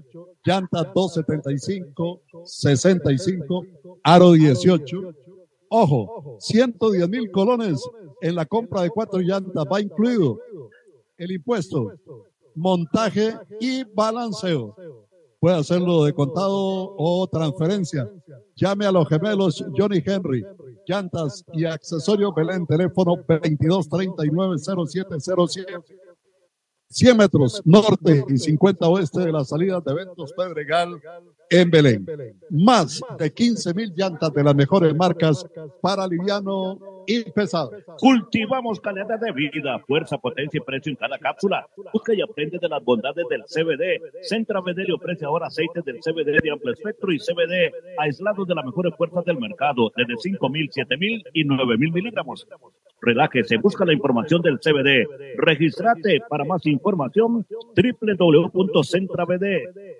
llantas 275, 65, aro 18. Ojo, 110 mil colones en la compra de cuatro llantas, va incluido el impuesto, montaje y balanceo. Puede hacerlo de contado o transferencia. Llame a los gemelos Johnny Henry. Llantas y accesorios Belén, teléfono 2239-0707. 100 metros norte y 50 oeste de la salida de eventos Pedregal en Belén. Más de 15 mil llantas de las mejores marcas para liviano y pesado. Cultivamos calidad de vida, fuerza, potencia y precio en cada cápsula. Busca y aprende de las bondades del CBD. Centra BD le ofrece ahora aceites del CBD de amplio espectro y CBD aislados de las mejores fuerzas del mercado, desde 5.000, 7.000 y 9.000 miligramos. Relájese, busca la información del CBD. Registrate para más información www.centrabd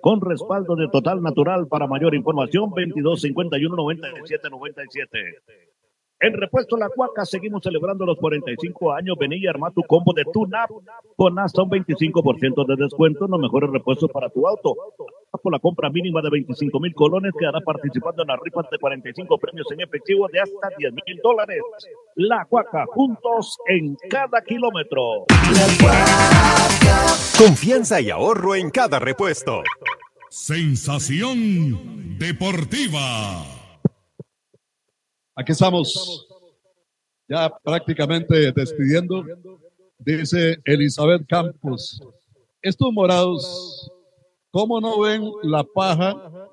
con respaldo de Total Natural para mayor información 22 51 97 97. En Repuesto La Cuaca seguimos celebrando los 45 años. Vení y arma tu combo de tune-up con hasta un 25% de descuento en los mejores repuestos para tu auto. Por la compra mínima de 25 mil colones quedará participando en las rifas de 45 premios en efectivo de hasta 10 mil dólares. La Cuaca, juntos en cada kilómetro. Confianza y ahorro en cada repuesto. Sensación deportiva. Aquí estamos ya prácticamente despidiendo. Dice Elizabeth Campos, estos morados, ¿cómo no ven la paja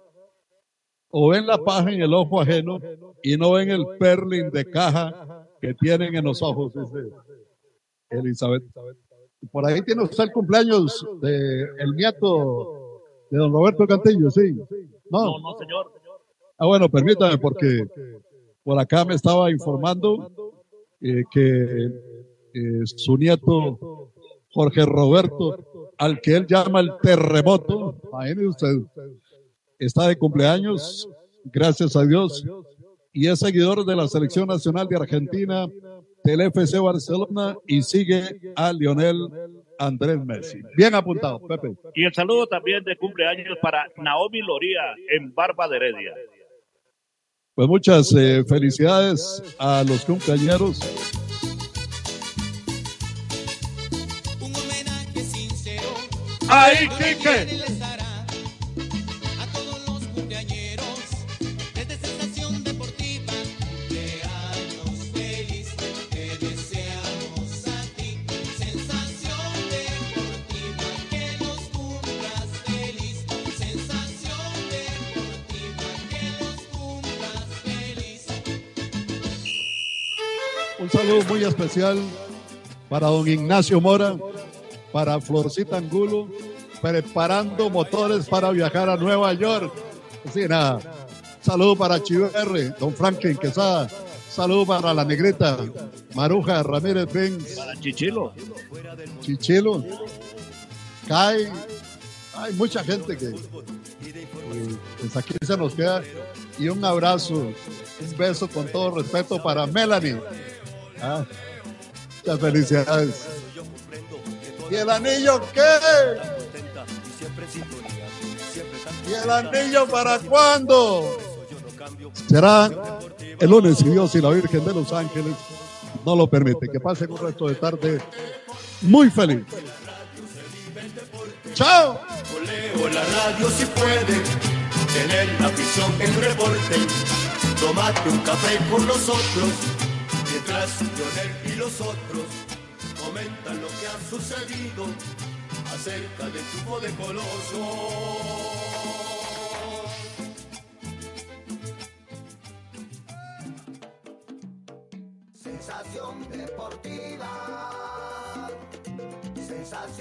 o ven la paja en el ojo ajeno y no ven el perlin de caja que tienen en los ojos? Dice Elizabeth. Por ahí tiene usted el cumpleaños de el nieto de don Roberto Cantillo, sí. No, no, señor. Ah, bueno, permítame porque por acá me estaba informando eh, que eh, su nieto Jorge Roberto, al que él llama el terremoto, imagínese usted, está de cumpleaños, gracias a Dios, y es seguidor de la Selección Nacional de Argentina, del FC Barcelona, y sigue a Lionel Andrés Messi. Bien apuntado, Pepe. Y el saludo también de cumpleaños para Naomi Loría en Barba de Heredia. Pues muchas eh, felicidades a los cumpleañeros. ¡Ay, Quique! Saludo muy especial para don Ignacio Mora, para Florcita Angulo, preparando motores para viajar a Nueva York. Sí, nada. Saludo para Chiverre, don Franklin Quesada. Saludo para la negrita Maruja Ramírez Benz. Para Chichilo. Chichilo. Kai. Hay mucha gente que, que, pues aquí se nos queda. Y un abrazo, un beso con todo respeto para Melanie. Ah, muchas felicidades. ¿Y el anillo qué? ¿Y el anillo para cuándo? Será el lunes, si Dios y la Virgen de los Ángeles no lo permite. Que pasen un resto de tarde muy feliz. ¡Chao! La radio si puede tener la reporte. Tómate un café con nosotros, Detrás Lionel y los otros comentan lo que ha sucedido acerca del tubo de coloso. Sensación deportiva. Sensación.